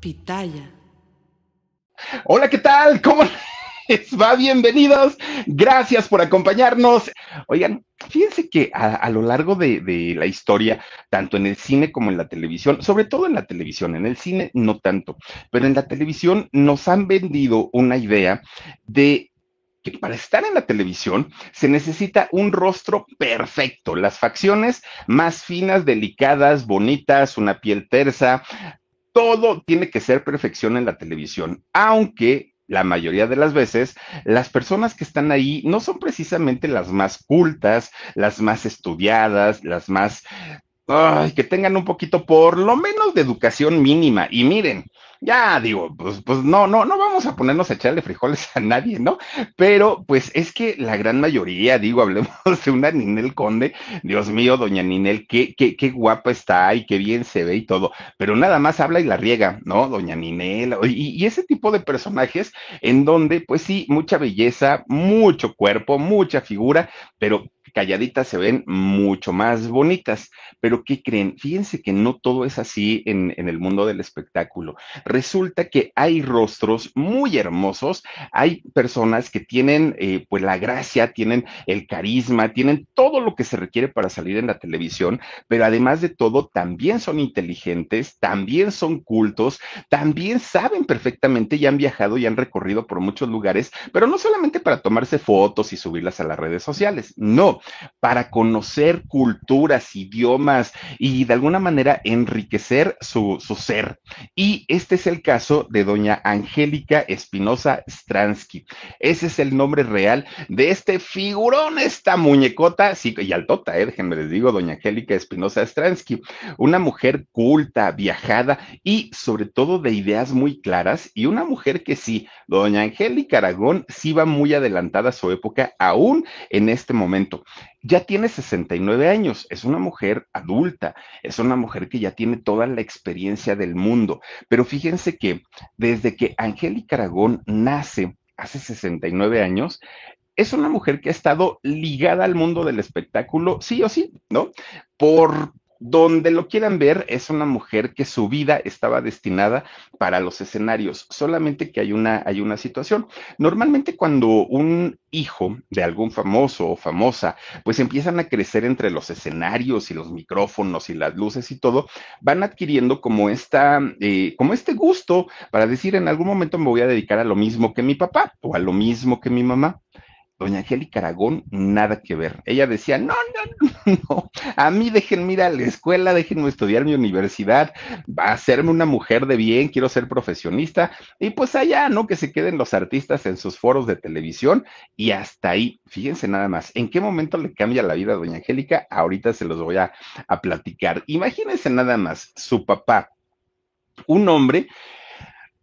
Pitaya. Hola, ¿qué tal? ¿Cómo les va? Bienvenidos. Gracias por acompañarnos. Oigan, fíjense que a, lo largo de, la historia, tanto en el cine como en la televisión, sobre todo en la televisión, en el cine no tanto, pero en la televisión nos han vendido una idea de que para estar en la televisión se necesita un rostro perfecto, las facciones más finas, delicadas, bonitas, una piel tersa, todo tiene que ser perfección en la televisión, aunque la mayoría de las veces las personas que están ahí no son precisamente las más cultas, las más estudiadas, las más... Que tengan un poquito por lo menos de educación mínima. Y miren, ya digo, pues, pues no, no, no vamos a ponernos a echarle frijoles a nadie, ¿no? Pero pues es que la gran mayoría, digo, hablemos de una Ninel Conde, Dios mío, doña Ninel, qué, qué, qué guapa está y qué bien se ve y todo, pero nada más habla y la riega, ¿no? Doña Ninel, y, y ese tipo de personajes en donde, pues sí, mucha belleza, mucho cuerpo, mucha figura, pero calladitas se ven mucho más bonitas. Pero ¿qué creen? Fíjense que no todo es así en, el mundo del espectáculo. Resulta que hay rostros muy hermosos, hay personas que tienen eh, pues la gracia, tienen el carisma, tienen todo lo que se requiere para salir en la televisión, pero además de todo también son inteligentes, también son cultos, también saben perfectamente y han viajado y han recorrido por muchos lugares, pero no solamente para tomarse fotos y subirlas a las redes sociales, no, para conocer culturas, idiomas y de alguna manera enriquecer su, ser. Y este es el caso de doña Angélica Espinosa Stransky. Ese es el nombre real de este figurón, esta muñecota, sí, y altota, eh, déjenme les digo, doña Angélica Espinosa Stransky, una mujer culta, viajada y sobre todo de ideas muy claras y una mujer que sí, doña Angélica Aragón sí va muy adelantada a su época, aún en este momento ya tiene 69 años, es una mujer adulta, es una mujer que ya tiene toda la experiencia del mundo. Pero fíjense que desde que Angélica Aragón nace hace 69 años, es una mujer que ha estado ligada al mundo del espectáculo, sí o sí, ¿no? Por donde lo quieran ver, es una mujer que su vida estaba destinada para los escenarios, solamente que hay una, hay una situación. Normalmente cuando un hijo de algún famoso o famosa, pues empiezan a crecer entre los escenarios y los micrófonos y las luces y todo, van adquiriendo como esta, eh, como este gusto para decir en algún momento me voy a dedicar a lo mismo que mi papá o a lo mismo que mi mamá doña Angélica Aragón, nada que ver. Ella decía, no, no, no, a mí déjenme ir a la escuela, déjenme estudiar mi universidad, va a hacerme una mujer de bien, quiero ser profesionista, y pues allá, ¿no? Que se queden los artistas en sus foros de televisión y hasta ahí, fíjense nada más, ¿en qué momento le cambia la vida a doña Angélica? Ahorita se los voy a, a platicar. Imagínense nada más, su papá, un hombre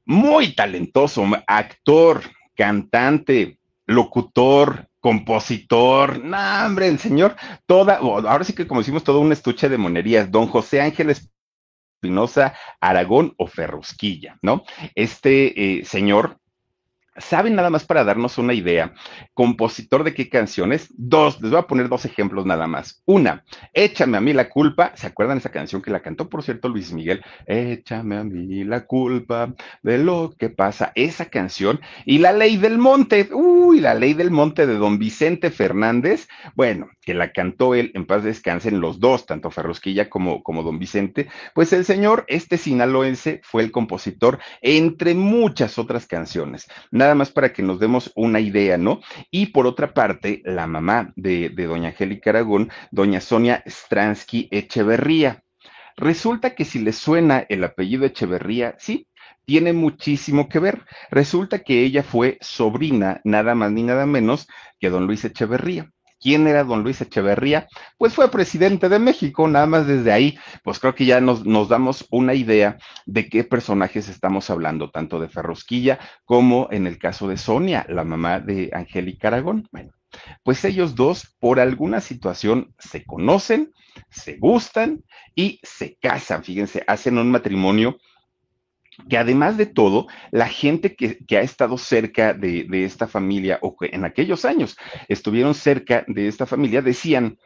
muy talentoso, actor, cantante, locutor, compositor, no, hombre, el señor, toda, ahora sí que como decimos, todo un estuche de monerías, don José Ángeles Espinosa Aragón o Ferrusquilla, ¿no? Este eh, señor ¿Saben nada más para darnos una idea? Compositor de qué canciones? Dos, les voy a poner dos ejemplos nada más. Una, Échame a mí la culpa. ¿Se acuerdan esa canción que la cantó, por cierto, Luis Miguel? Échame a mí la culpa de lo que pasa. Esa canción. Y La Ley del Monte. Uy, La Ley del Monte de don Vicente Fernández. Bueno, que la cantó él, en paz descansen los dos, tanto Ferrusquilla como, como don Vicente. Pues el señor, este sinaloense, fue el compositor entre muchas otras canciones nada más para que nos demos una idea, ¿no? Y por otra parte, la mamá de, doña Angélica Aragón, doña Sonia Stransky Echeverría. Resulta que si le suena el apellido Echeverría, sí, tiene muchísimo que ver. Resulta que ella fue sobrina, nada más ni nada menos que don Luis Echeverría. ¿Quién era don Luis Echeverría? Pues fue presidente de México, nada más desde ahí, pues creo que ya nos, nos damos una idea de qué personajes estamos hablando, tanto de Ferrosquilla como en el caso de Sonia, la mamá de Angélica Aragón. Bueno, pues ellos dos por alguna situación se conocen, se gustan y se casan, fíjense, hacen un matrimonio que además de todo, la gente que, ha estado cerca de, de, esta familia o que en aquellos años estuvieron cerca de esta familia decían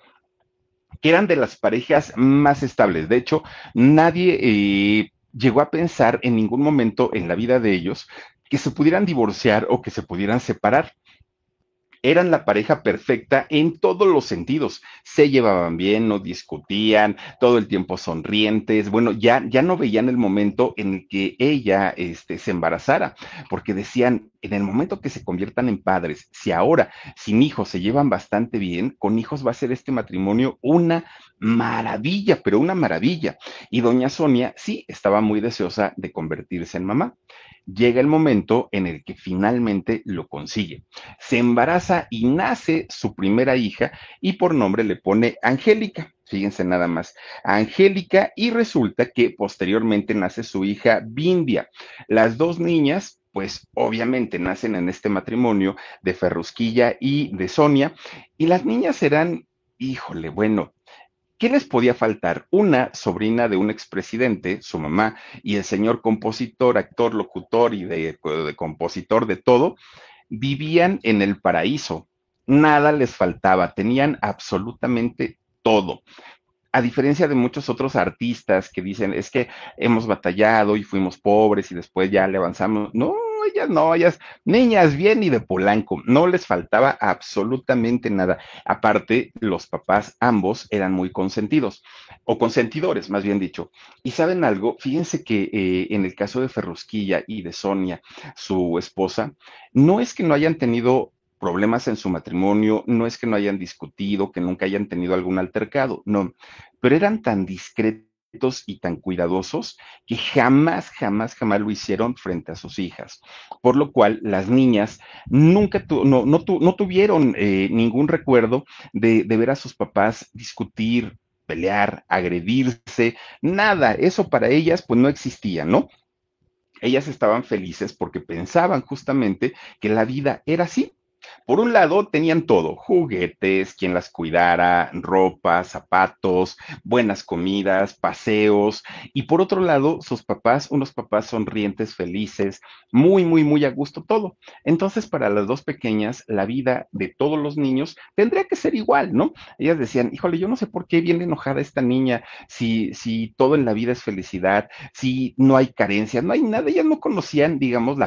que eran de las parejas más estables. De hecho, nadie eh, llegó a pensar en ningún momento en la vida de ellos que se pudieran divorciar o que se pudieran separar eran la pareja perfecta en todos los sentidos. Se llevaban bien, no discutían, todo el tiempo sonrientes. Bueno, ya, ya no veían el momento en el que ella este, se embarazara, porque decían, en el momento que se conviertan en padres, si ahora sin hijos se llevan bastante bien, con hijos va a ser este matrimonio una maravilla, pero una maravilla. Y doña Sonia sí estaba muy deseosa de convertirse en mamá llega el momento en el que finalmente lo consigue. Se embaraza y nace su primera hija y por nombre le pone Angélica. Fíjense nada más, Angélica y resulta que posteriormente nace su hija Bindia. Las dos niñas pues obviamente nacen en este matrimonio de Ferrusquilla y de Sonia, y las niñas serán, híjole, bueno, ¿Qué les podía faltar? Una sobrina de un expresidente, su mamá, y el señor compositor, actor, locutor y de, compositor de todo, vivían en el paraíso. Nada les faltaba, tenían absolutamente todo a diferencia de muchos otros artistas que dicen, es que hemos batallado y fuimos pobres y después ya le avanzamos. No, ellas no, ellas, niñas bien y de Polanco, no les faltaba absolutamente nada. Aparte, los papás ambos eran muy consentidos, o consentidores, más bien dicho. Y saben algo, fíjense que eh, en el caso de Ferrusquilla y de Sonia, su esposa, no es que no hayan tenido problemas en su matrimonio, no es que no hayan discutido, que nunca hayan tenido algún altercado, no, pero eran tan discretos y tan cuidadosos que jamás, jamás, jamás lo hicieron frente a sus hijas. Por lo cual las niñas nunca no, no, tuvieron eh, ningún recuerdo de, de ver a sus papás discutir, pelear, agredirse, nada, eso para ellas pues no existía, ¿no? Ellas estaban felices porque pensaban justamente que la vida era así, por un lado, tenían todo, juguetes, quien las cuidara, ropa, zapatos, buenas comidas, paseos, y por otro lado, sus papás, unos papás sonrientes, felices, muy, muy, muy a gusto todo. Entonces, para las dos pequeñas, la vida de todos los niños tendría que ser igual, ¿no? Ellas decían, híjole, yo no sé por qué viene enojada esta niña, si, si todo en la vida es felicidad, si no hay carencia, no hay nada, ellas no conocían, digamos,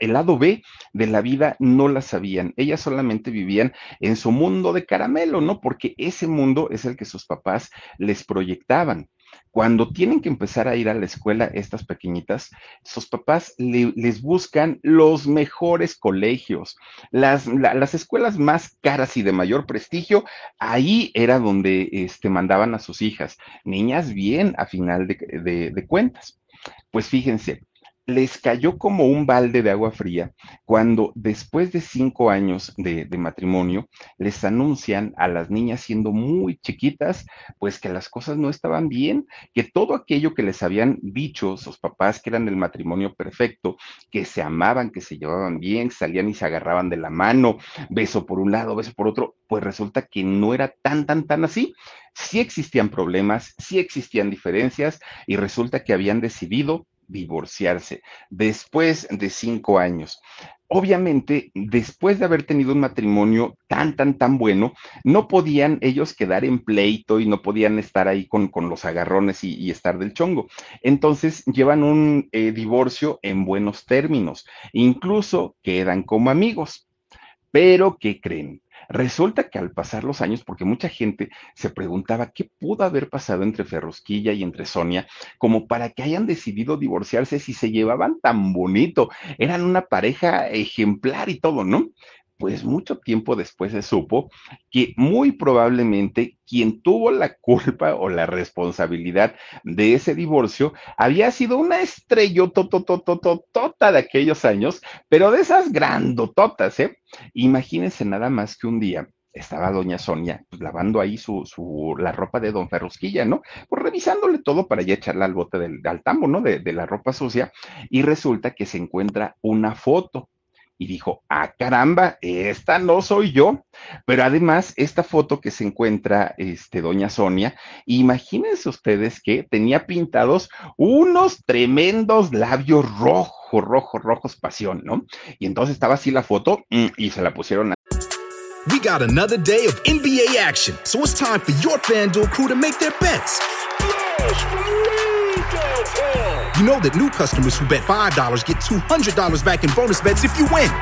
el lado B de la vida, no la sabían ellas solamente vivían en su mundo de caramelo, ¿no? Porque ese mundo es el que sus papás les proyectaban. Cuando tienen que empezar a ir a la escuela estas pequeñitas, sus papás les buscan los mejores colegios, las, las, escuelas más caras y de mayor prestigio, ahí era donde este, mandaban a sus hijas, niñas bien a final de cuentas. Pues fíjense, les cayó como un balde de agua fría cuando después de cinco años de, matrimonio les anuncian a las niñas siendo muy chiquitas, pues que las cosas no estaban bien, que todo aquello que les habían dicho sus papás que eran el matrimonio perfecto, que se amaban, que se llevaban bien, salían y se agarraban de la mano, beso por un lado, beso por otro, pues resulta que no era tan, tan, tan así. Sí existían problemas, sí existían diferencias y resulta que habían decidido divorciarse después de cinco años. obviamente, después de haber tenido un matrimonio tan, tan, tan bueno, no podían ellos quedar en pleito y no podían estar ahí con, con los agarrones y, estar del chongo. Entonces, llevan un eh, divorcio en buenos términos, incluso quedan como amigos. Pero, ¿qué creen? Resulta que al pasar los años, porque mucha gente se preguntaba qué pudo haber pasado entre Ferrusquilla y entre Sonia, como para que hayan decidido divorciarse si se llevaban tan bonito, eran una pareja ejemplar y todo, ¿no? Pues mucho tiempo después se supo que muy probablemente quien tuvo la culpa o la responsabilidad de ese divorcio había sido una estrellotototototota de aquellos años, pero de esas grandototas, ¿eh? Imagínense nada más que un día estaba doña Sonia pues, lavando ahí su, su, la ropa de don Ferrusquilla, ¿no? Pues revisándole todo para ya echarla al bote del, al tambo, ¿no? De, de la ropa sucia, y resulta que se encuentra una foto y dijo, ah, caramba, esta no soy yo. Pero además, esta foto que se encuentra, este, doña Sonia, imagínense ustedes que tenía pintados unos tremendos labios rojos, rojos, rojos, pasión, ¿no? Y entonces estaba así la foto mm, y se la pusieron a We got another day of NBA action, so it's time for your FanDuel crew to make their bets. You know that new customers who bet $5 get $200 back in bonus bets if you win.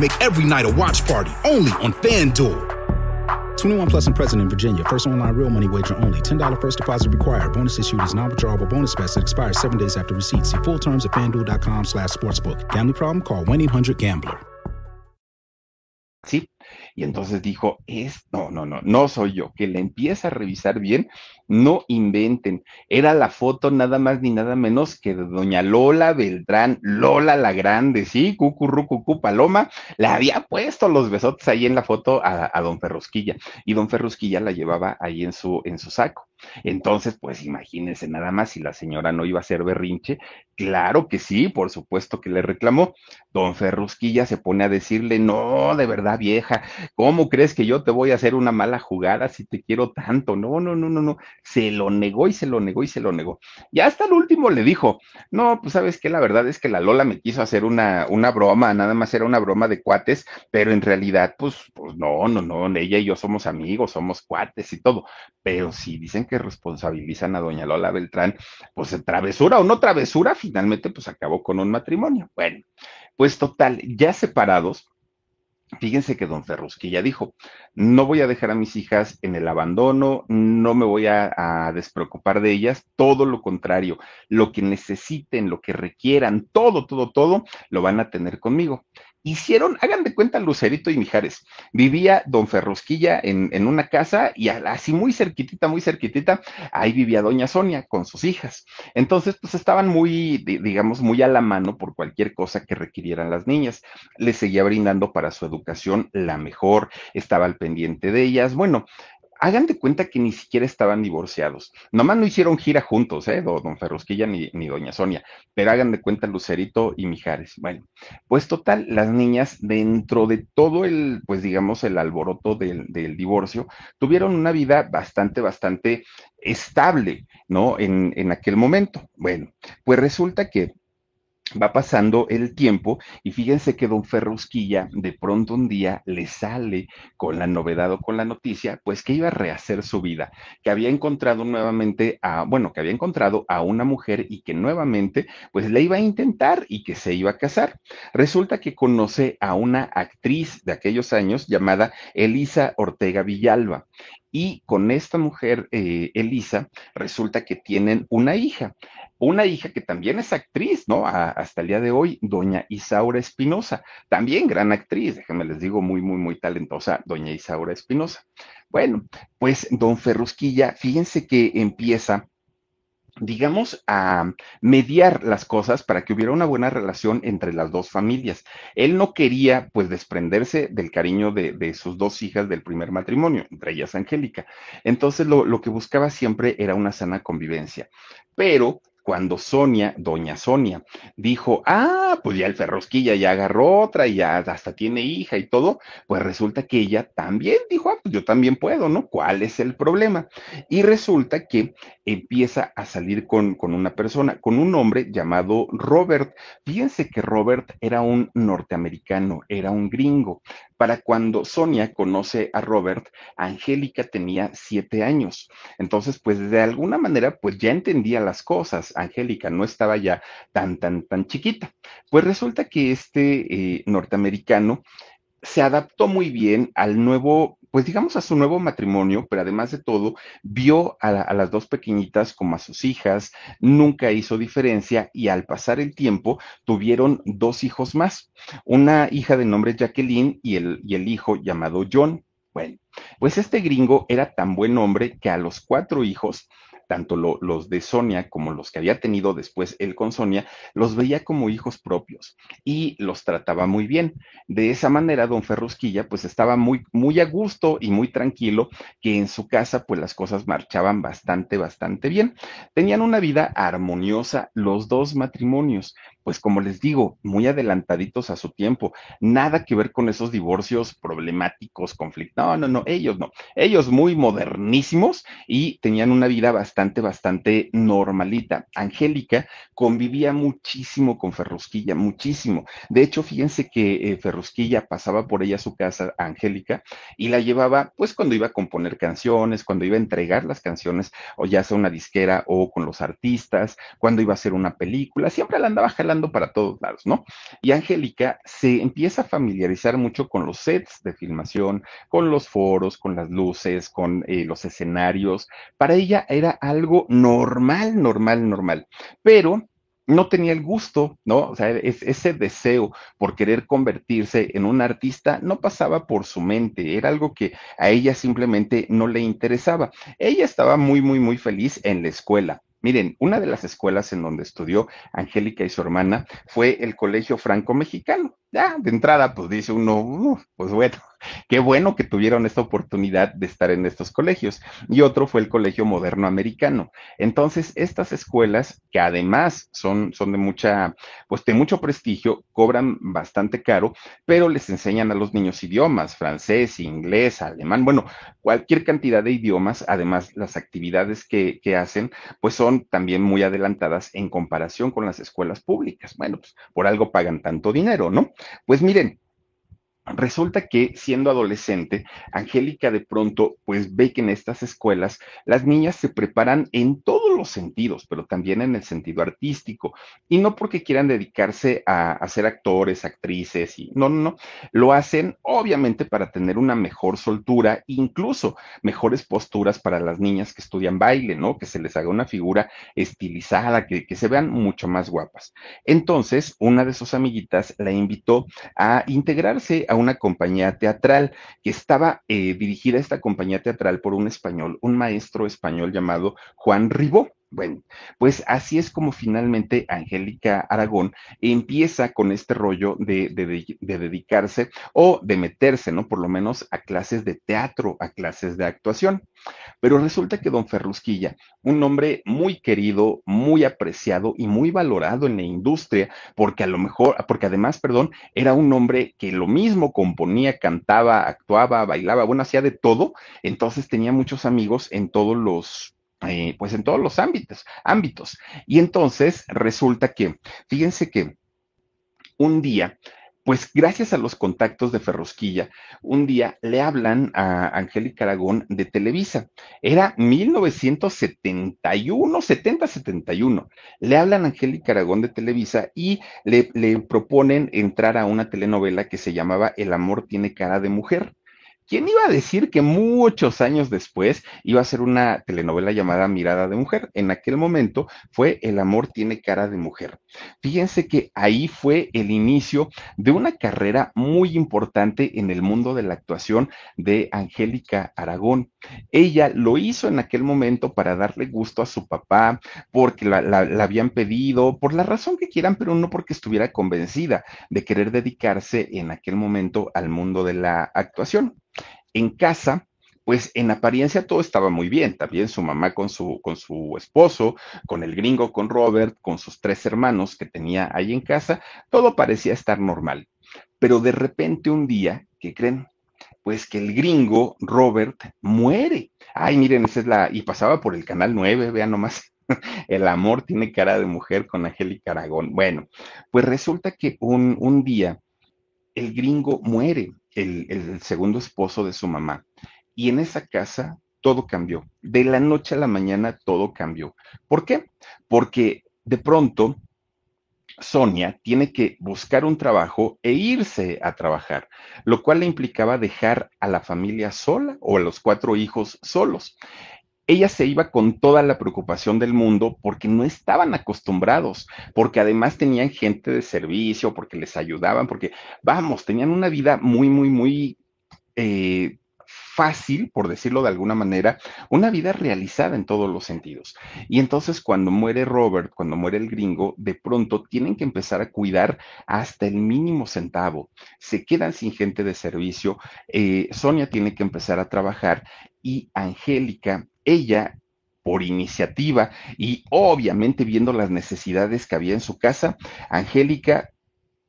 Make every night a watch party only on FanDuel. 21 plus and present in Virginia. First online real money wager only. $10 first deposit required. Bonus issued is non-withdrawable bonus bets that expires seven days after receipt. See full terms at fanduel.com slash sportsbook. Gambling problem? Call 1-800-GAMBLER. Sí, y entonces dijo, es, no, no, no, no soy yo, que le empieza a revisar bien no inventen. Era la foto nada más ni nada menos que de doña Lola Beltrán, Lola la Grande, sí, cucurrucucu Paloma, le había puesto los besotes ahí en la foto a, a, don Ferrusquilla y don Ferrusquilla la llevaba ahí en su, en su saco. Entonces, pues imagínense nada más si la señora no iba a ser berrinche. Claro que sí, por supuesto que le reclamó. Don Ferrusquilla se pone a decirle, no, de verdad vieja, ¿cómo crees que yo te voy a hacer una mala jugada si te quiero tanto? No, no, no, no, no se lo negó y se lo negó y se lo negó. Y hasta el último le dijo, no, pues sabes que la verdad es que la Lola me quiso hacer una, una broma, nada más era una broma de cuates, pero en realidad, pues, pues no, no, no, ella y yo somos amigos, somos cuates y todo. Pero si dicen que responsabilizan a doña Lola Beltrán, pues travesura o no travesura, finalmente pues acabó con un matrimonio. Bueno, pues total, ya separados, Fíjense que don Ferrusquilla dijo, no voy a dejar a mis hijas en el abandono, no me voy a, despreocupar de ellas, todo lo contrario, lo que necesiten, lo que requieran, todo, todo, todo, lo van a tener conmigo hicieron, hagan de cuenta Lucerito y Mijares. Vivía don Ferrusquilla en, en, una casa y así muy cerquitita, muy cerquitita, ahí vivía doña Sonia con sus hijas. Entonces, pues estaban muy, digamos, muy a la mano por cualquier cosa que requirieran las niñas. Les seguía brindando para su educación la mejor, estaba al pendiente de ellas. Bueno, hagan de cuenta que ni siquiera estaban divorciados. Nomás no hicieron gira juntos, ¿eh? Don Ferrusquilla ni, ni Doña Sonia, pero hagan de cuenta Lucerito y Mijares. Bueno, pues total, las niñas, dentro de todo el, pues digamos, el alboroto del, del divorcio, tuvieron una vida bastante, bastante estable, ¿no? En, en aquel momento. Bueno, pues resulta que va pasando el tiempo y fíjense que don Ferrusquilla de pronto un día le sale con la novedad o con la noticia, pues que iba a rehacer su vida, que había encontrado nuevamente a, bueno, que había encontrado a una mujer y que nuevamente pues le iba a intentar y que se iba a casar. Resulta que conoce a una actriz de aquellos años llamada Elisa Ortega Villalba. Y con esta mujer, eh, Elisa, resulta que tienen una hija una hija que también es actriz, ¿no? Hasta el día de hoy, doña Isaura Espinosa, también gran actriz, déjenme les digo, muy, muy, muy talentosa, doña Isaura Espinosa. Bueno, pues don Ferrusquilla, fíjense que empieza digamos, a mediar las cosas para que hubiera una buena relación entre las dos familias. Él no quería, pues, desprenderse del cariño de, de sus dos hijas del primer matrimonio, entre ellas Angélica. Entonces, lo, lo que buscaba siempre era una sana convivencia. Pero cuando Sonia, doña Sonia, dijo, ah, pues ya el Ferrosquilla ya agarró otra y ya hasta tiene hija y todo, pues resulta que ella también dijo, ah, pues yo también puedo, ¿no? ¿Cuál es el problema? Y resulta que empieza a salir con, con una persona, con un hombre llamado Robert. Fíjense que Robert era un norteamericano, era un gringo. Para cuando Sonia conoce a Robert, Angélica tenía siete años. Entonces, pues de alguna manera, pues ya entendía las cosas. Angélica no estaba ya tan, tan, tan chiquita. Pues resulta que este eh, norteamericano se adaptó muy bien al nuevo, pues digamos a su nuevo matrimonio, pero además de todo, vio a, las dos pequeñitas como a sus hijas, nunca hizo diferencia y al pasar el tiempo tuvieron dos hijos más, una hija de nombre Jacqueline y el, y el hijo llamado John. Bueno, pues este gringo era tan buen hombre que a los cuatro hijos tanto lo, los de Sonia como los que había tenido después él con Sonia, los veía como hijos propios y los trataba muy bien. De esa manera, don Ferrusquilla, pues estaba muy, muy a gusto y muy tranquilo, que en su casa, pues las cosas marchaban bastante, bastante bien. Tenían una vida armoniosa los dos matrimonios pues como les digo, muy adelantaditos a su tiempo. Nada que ver con esos divorcios problemáticos, conflictos. No, no, no, ellos no. Ellos muy modernísimos y tenían una vida bastante, bastante normalita. Angélica convivía muchísimo con Ferrusquilla, muchísimo. De hecho, fíjense que eh, Ferrusquilla pasaba por ella a su casa, Angélica, y la llevaba, pues cuando iba a componer canciones, cuando iba a entregar las canciones, o ya sea una disquera o con los artistas, cuando iba a hacer una película, siempre la andaba jalando para todos lados, ¿no? Y Angélica se empieza a familiarizar mucho con los sets de filmación, con los foros, con las luces, con eh, los escenarios. Para ella era algo normal, normal, normal. Pero no tenía el gusto, ¿no? O sea, es, ese deseo por querer convertirse en un artista no pasaba por su mente, era algo que a ella simplemente no le interesaba. Ella estaba muy, muy, muy feliz en la escuela. Miren, una de las escuelas en donde estudió Angélica y su hermana fue el Colegio Franco Mexicano. Ya, de entrada, pues dice uno, pues bueno, qué bueno que tuvieron esta oportunidad de estar en estos colegios. Y otro fue el Colegio Moderno Americano. Entonces, estas escuelas, que además son, son de mucha, pues de mucho prestigio, cobran bastante caro, pero les enseñan a los niños idiomas, francés, inglés, alemán, bueno, cualquier cantidad de idiomas. Además, las actividades que, que hacen, pues son también muy adelantadas en comparación con las escuelas públicas. Bueno, pues por algo pagan tanto dinero, ¿no? Pues miren, Resulta que siendo adolescente, Angélica de pronto pues ve que en estas escuelas las niñas se preparan en todos los sentidos, pero también en el sentido artístico, y no porque quieran dedicarse a, a ser actores, actrices, y no, no, no, lo hacen obviamente para tener una mejor soltura, incluso mejores posturas para las niñas que estudian baile, ¿no? Que se les haga una figura estilizada, que, que se vean mucho más guapas. Entonces, una de sus amiguitas la invitó a integrarse a una compañía teatral que estaba eh, dirigida esta compañía teatral por un español, un maestro español llamado Juan Ribó. Bueno, pues así es como finalmente Angélica Aragón empieza con este rollo de, de, de, dedicarse o de meterse, ¿no? Por lo menos a clases de teatro, a clases de actuación. Pero resulta que don Ferrusquilla, un hombre muy querido, muy apreciado y muy valorado en la industria, porque a lo mejor, porque además, perdón, era un hombre que lo mismo componía, cantaba, actuaba, bailaba, bueno, hacía de todo, entonces tenía muchos amigos en todos los eh, pues en todos los ámbitos, ámbitos. Y entonces resulta que, fíjense que un día, pues gracias a los contactos de Ferrosquilla, un día le hablan a Angélica Aragón de Televisa. Era 1971, 70-71. Le hablan a Angélica Aragón de Televisa y le, le proponen entrar a una telenovela que se llamaba El amor tiene cara de mujer. ¿Quién iba a decir que muchos años después iba a ser una telenovela llamada Mirada de Mujer? En aquel momento fue El amor tiene cara de mujer. Fíjense que ahí fue el inicio de una carrera muy importante en el mundo de la actuación de Angélica Aragón. Ella lo hizo en aquel momento para darle gusto a su papá, porque la, la, la habían pedido, por la razón que quieran, pero no porque estuviera convencida de querer dedicarse en aquel momento al mundo de la actuación en casa, pues en apariencia todo estaba muy bien. También su mamá con su, con su esposo, con el gringo, con Robert, con sus tres hermanos que tenía ahí en casa, todo parecía estar normal. Pero de repente un día, ¿qué creen? pues que el gringo Robert muere. Ay, miren, esa es la, y pasaba por el canal 9, vean nomás. El amor tiene cara de mujer con Angélica Aragón. Bueno, pues resulta que un, un día el gringo muere, el, segundo esposo de su mamá. Y en esa casa todo cambió. De la noche a la mañana todo cambió. ¿Por qué? Porque de pronto Sonia tiene que buscar un trabajo e irse a trabajar, lo cual le implicaba dejar a la familia sola o a los cuatro hijos solos. Ella se iba con toda la preocupación del mundo porque no estaban acostumbrados, porque además tenían gente de servicio, porque les ayudaban, porque, vamos, tenían una vida muy, muy, muy eh, fácil, por decirlo de alguna manera, una vida realizada en todos los sentidos. Y entonces cuando muere Robert, cuando muere el gringo, de pronto tienen que empezar a cuidar hasta el mínimo centavo. Se quedan sin gente de servicio. Eh, Sonia tiene que empezar a trabajar y Angélica, ella por iniciativa y obviamente viendo las necesidades que había en su casa, Angélica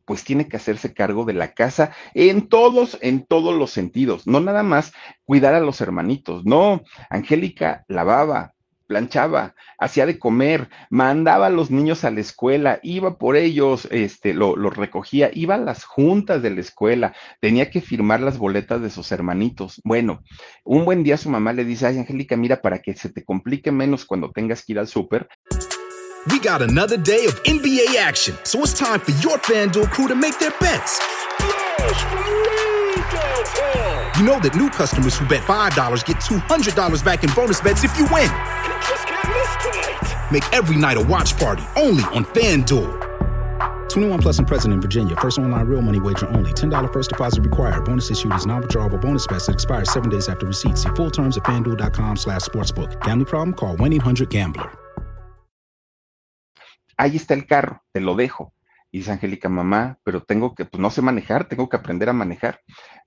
pues tiene que hacerse cargo de la casa en todos, en todos los sentidos, no nada más cuidar a los hermanitos, no, Angélica lavaba, planchaba, hacía de comer, mandaba a los niños a la escuela, iba por ellos, este, los lo recogía, iba a las juntas de la escuela, tenía que firmar las boletas de sus hermanitos. Bueno, un buen día su mamá le dice, ay, Angélica, mira, para que se te complique menos cuando tengas que ir al súper, We got another day of NBA action, so it's time for your FanDuel crew to make their bets. You know that new customers who bet $5 get $200 back in bonus bets if you win. Make every night a watch party only on FanDuel. 21 plus and present in Virginia. First online real money wager only. $10 first deposit required. Bonus issued is non-withdrawable bonus bets that expires seven days after receipt. See full terms at fanduel.com slash sportsbook. Gambling problem? Call 1-800-GAMBLER. ahí está el carro, te lo dejo. Y dice Angélica, mamá, pero tengo que, pues no sé manejar, tengo que aprender a manejar.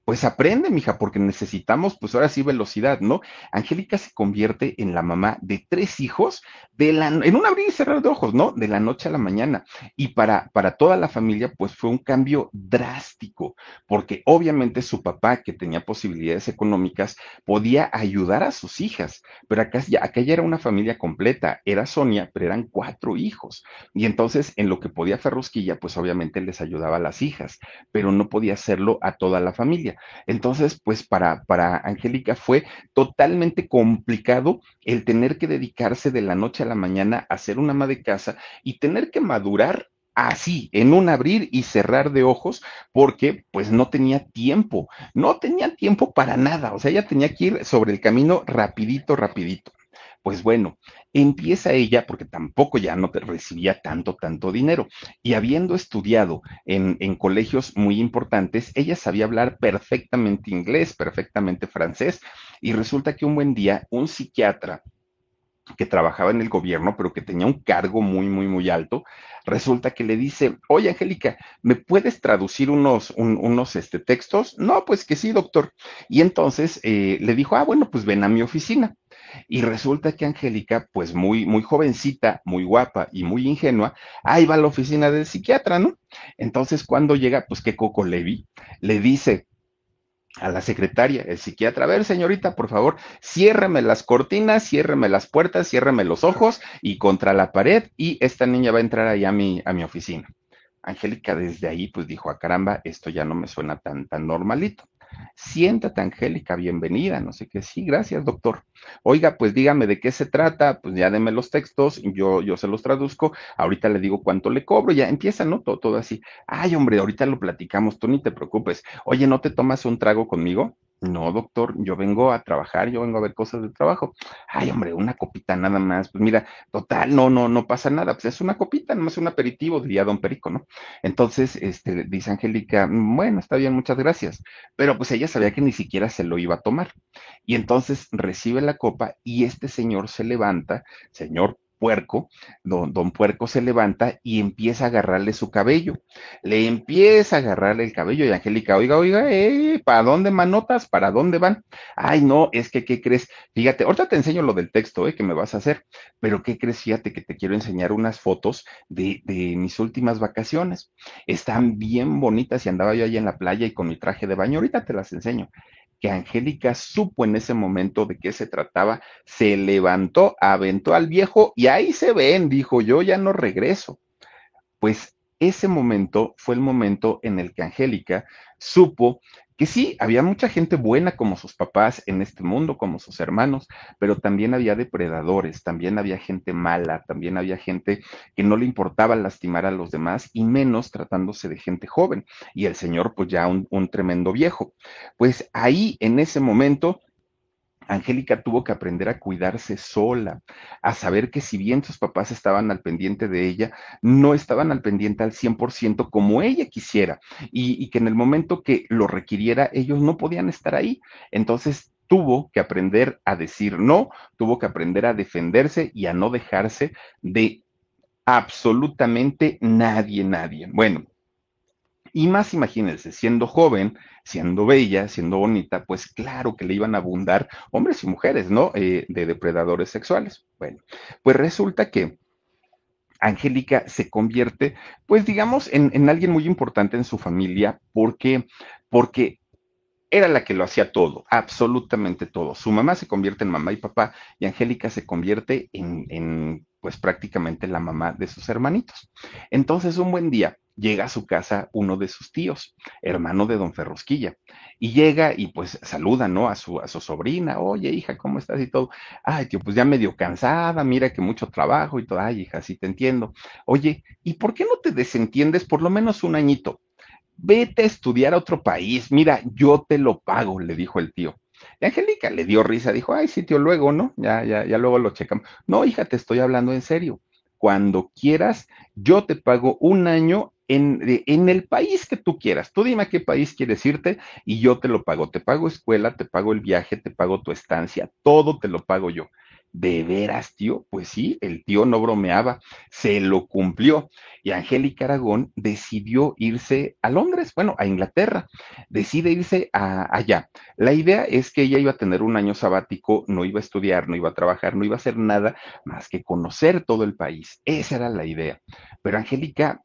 Pues aprende, mija, porque necesitamos, pues ahora sí, velocidad, ¿no? Angélica se convierte en la mamá de tres hijos de la, en un abrir y cerrar de ojos, ¿no? De la noche a la mañana. Y para, para toda la familia, pues fue un cambio drástico, porque obviamente su papá, que tenía posibilidades económicas, podía ayudar a sus hijas, pero acá, ya, acá ya era una familia completa, era Sonia, pero eran cuatro hijos. Y entonces, en lo que podía Ferrusquilla, pues obviamente les ayudaba a las hijas, pero no podía hacerlo a toda la familia. Entonces, pues para, para Angélica fue totalmente complicado el tener que dedicarse de la noche a la mañana a ser una ama de casa y tener que madurar así, en un abrir y cerrar de ojos, porque pues no tenía tiempo, no tenía tiempo para nada, o sea, ella tenía que ir sobre el camino rapidito, rapidito. Pues bueno, empieza ella, porque tampoco ya no recibía tanto, tanto dinero, y habiendo estudiado en, colegios muy importantes, ella sabía hablar perfectamente inglés, perfectamente francés, y resulta que un buen día un psiquiatra que trabajaba en el gobierno, pero que tenía un cargo muy, muy, muy alto, resulta que le dice, oye, Angélica, ¿me puedes traducir unos, un, unos este, textos? No, pues que sí, doctor. Y entonces eh, le dijo, ah, bueno, pues ven a mi oficina. Y resulta que Angélica, pues muy, muy jovencita, muy guapa y muy ingenua, ahí va a la oficina del psiquiatra, ¿no? Entonces, cuando llega, pues que Coco Levi le dice, a la secretaria, el psiquiatra, a ver, señorita, por favor, ciérreme las cortinas, ciérreme las puertas, ciérreme los ojos y contra la pared y esta niña va a entrar ahí a mi, a mi oficina. Angélica desde ahí pues dijo, a ah, caramba, esto ya no me suena tan, tan normalito. Siéntate, Angélica, bienvenida, no sé qué. Sí, gracias, doctor. Oiga, pues dígame de qué se trata, pues ya deme los textos, yo, yo se los traduzco, ahorita le digo cuánto le cobro, ya empieza, ¿no? Todo, todo así. Ay, hombre, ahorita lo platicamos, tú ni te preocupes. Oye, ¿no te tomas un trago conmigo? No, doctor, yo vengo a trabajar, yo vengo a ver cosas de trabajo. Ay, hombre, una copita nada más. Pues mira, total, no, no, no pasa nada. Pues es una copita, no es un aperitivo, diría don Perico, ¿no? Entonces, este, dice Angélica, bueno, está bien, muchas gracias. Pero pues ella sabía que ni siquiera se lo iba a tomar. Y entonces recibe la copa y este señor se levanta, señor Puerco, don, Puerco se levanta y empieza a agarrarle su cabello. Le empieza a agarrarle el cabello y Angélica, oiga, oiga, eh, ¿para dónde manotas? ¿Para dónde van? Ay, no, es que, ¿qué crees? Fíjate, ahorita te enseño lo del texto, eh, que me vas a hacer, pero ¿qué crees? Fíjate que te quiero enseñar unas fotos de, de mis últimas vacaciones. Están bien bonitas y andaba yo ahí en la playa y con mi traje de baño, ahorita te las enseño que Angélica supo en ese momento de qué se trataba, se levantó, aventó al viejo y ahí se ven, dijo, yo ya no regreso. Pues ese momento fue el momento en el que Angélica supo que sí, había mucha gente buena como sus papás en este mundo, como sus hermanos, pero también había depredadores, también había gente mala, también había gente que no le importaba lastimar a los demás y menos tratándose de gente joven. Y el señor, pues ya un, un tremendo viejo. Pues ahí, en ese momento, Angélica tuvo que aprender a cuidarse sola, a saber que si bien sus papás estaban al pendiente de ella, no estaban al pendiente al 100% como ella quisiera y, y que en el momento que lo requiriera, ellos no podían estar ahí. Entonces tuvo que aprender a decir no, tuvo que aprender a defenderse y a no dejarse de absolutamente nadie, nadie. Bueno, y más imagínense, siendo joven, siendo bella, siendo bonita, pues claro que le iban a abundar hombres y mujeres, ¿no? Eh, de depredadores sexuales. Bueno, pues resulta que Angélica se convierte, pues digamos, en, en, alguien muy importante en su familia porque, porque era la que lo hacía todo, absolutamente todo. Su mamá se convierte en mamá y papá y Angélica se convierte en, en pues prácticamente la mamá de sus hermanitos. Entonces, un buen día, llega a su casa uno de sus tíos, hermano de don Ferrosquilla, y llega y pues saluda, ¿no? A su, a su sobrina, oye, hija, ¿cómo estás? Y todo, ay, tío, pues ya medio cansada, mira que mucho trabajo y todo, ay, hija, sí te entiendo. Oye, ¿y por qué no te desentiendes por lo menos un añito? Vete a estudiar a otro país, mira, yo te lo pago, le dijo el tío. Y Angélica le dio risa, dijo, ay, sí, tío, luego, ¿no? Ya, ya, ya luego lo checamos. No, hija, te estoy hablando en serio. Cuando quieras, yo te pago un año en, en, el país que tú quieras. Tú dime a qué país quieres irte y yo te lo pago. Te pago escuela, te pago el viaje, te pago tu estancia, todo te lo pago yo. ¿De veras, tío? Pues sí, el tío no bromeaba, se lo cumplió. Y Angélica Aragón decidió irse a Londres, bueno, a Inglaterra, decide irse a, allá. La idea es que ella iba a tener un año sabático, no iba a estudiar, no iba a trabajar, no iba a hacer nada más que conocer todo el país. Esa era la idea. Pero Angélica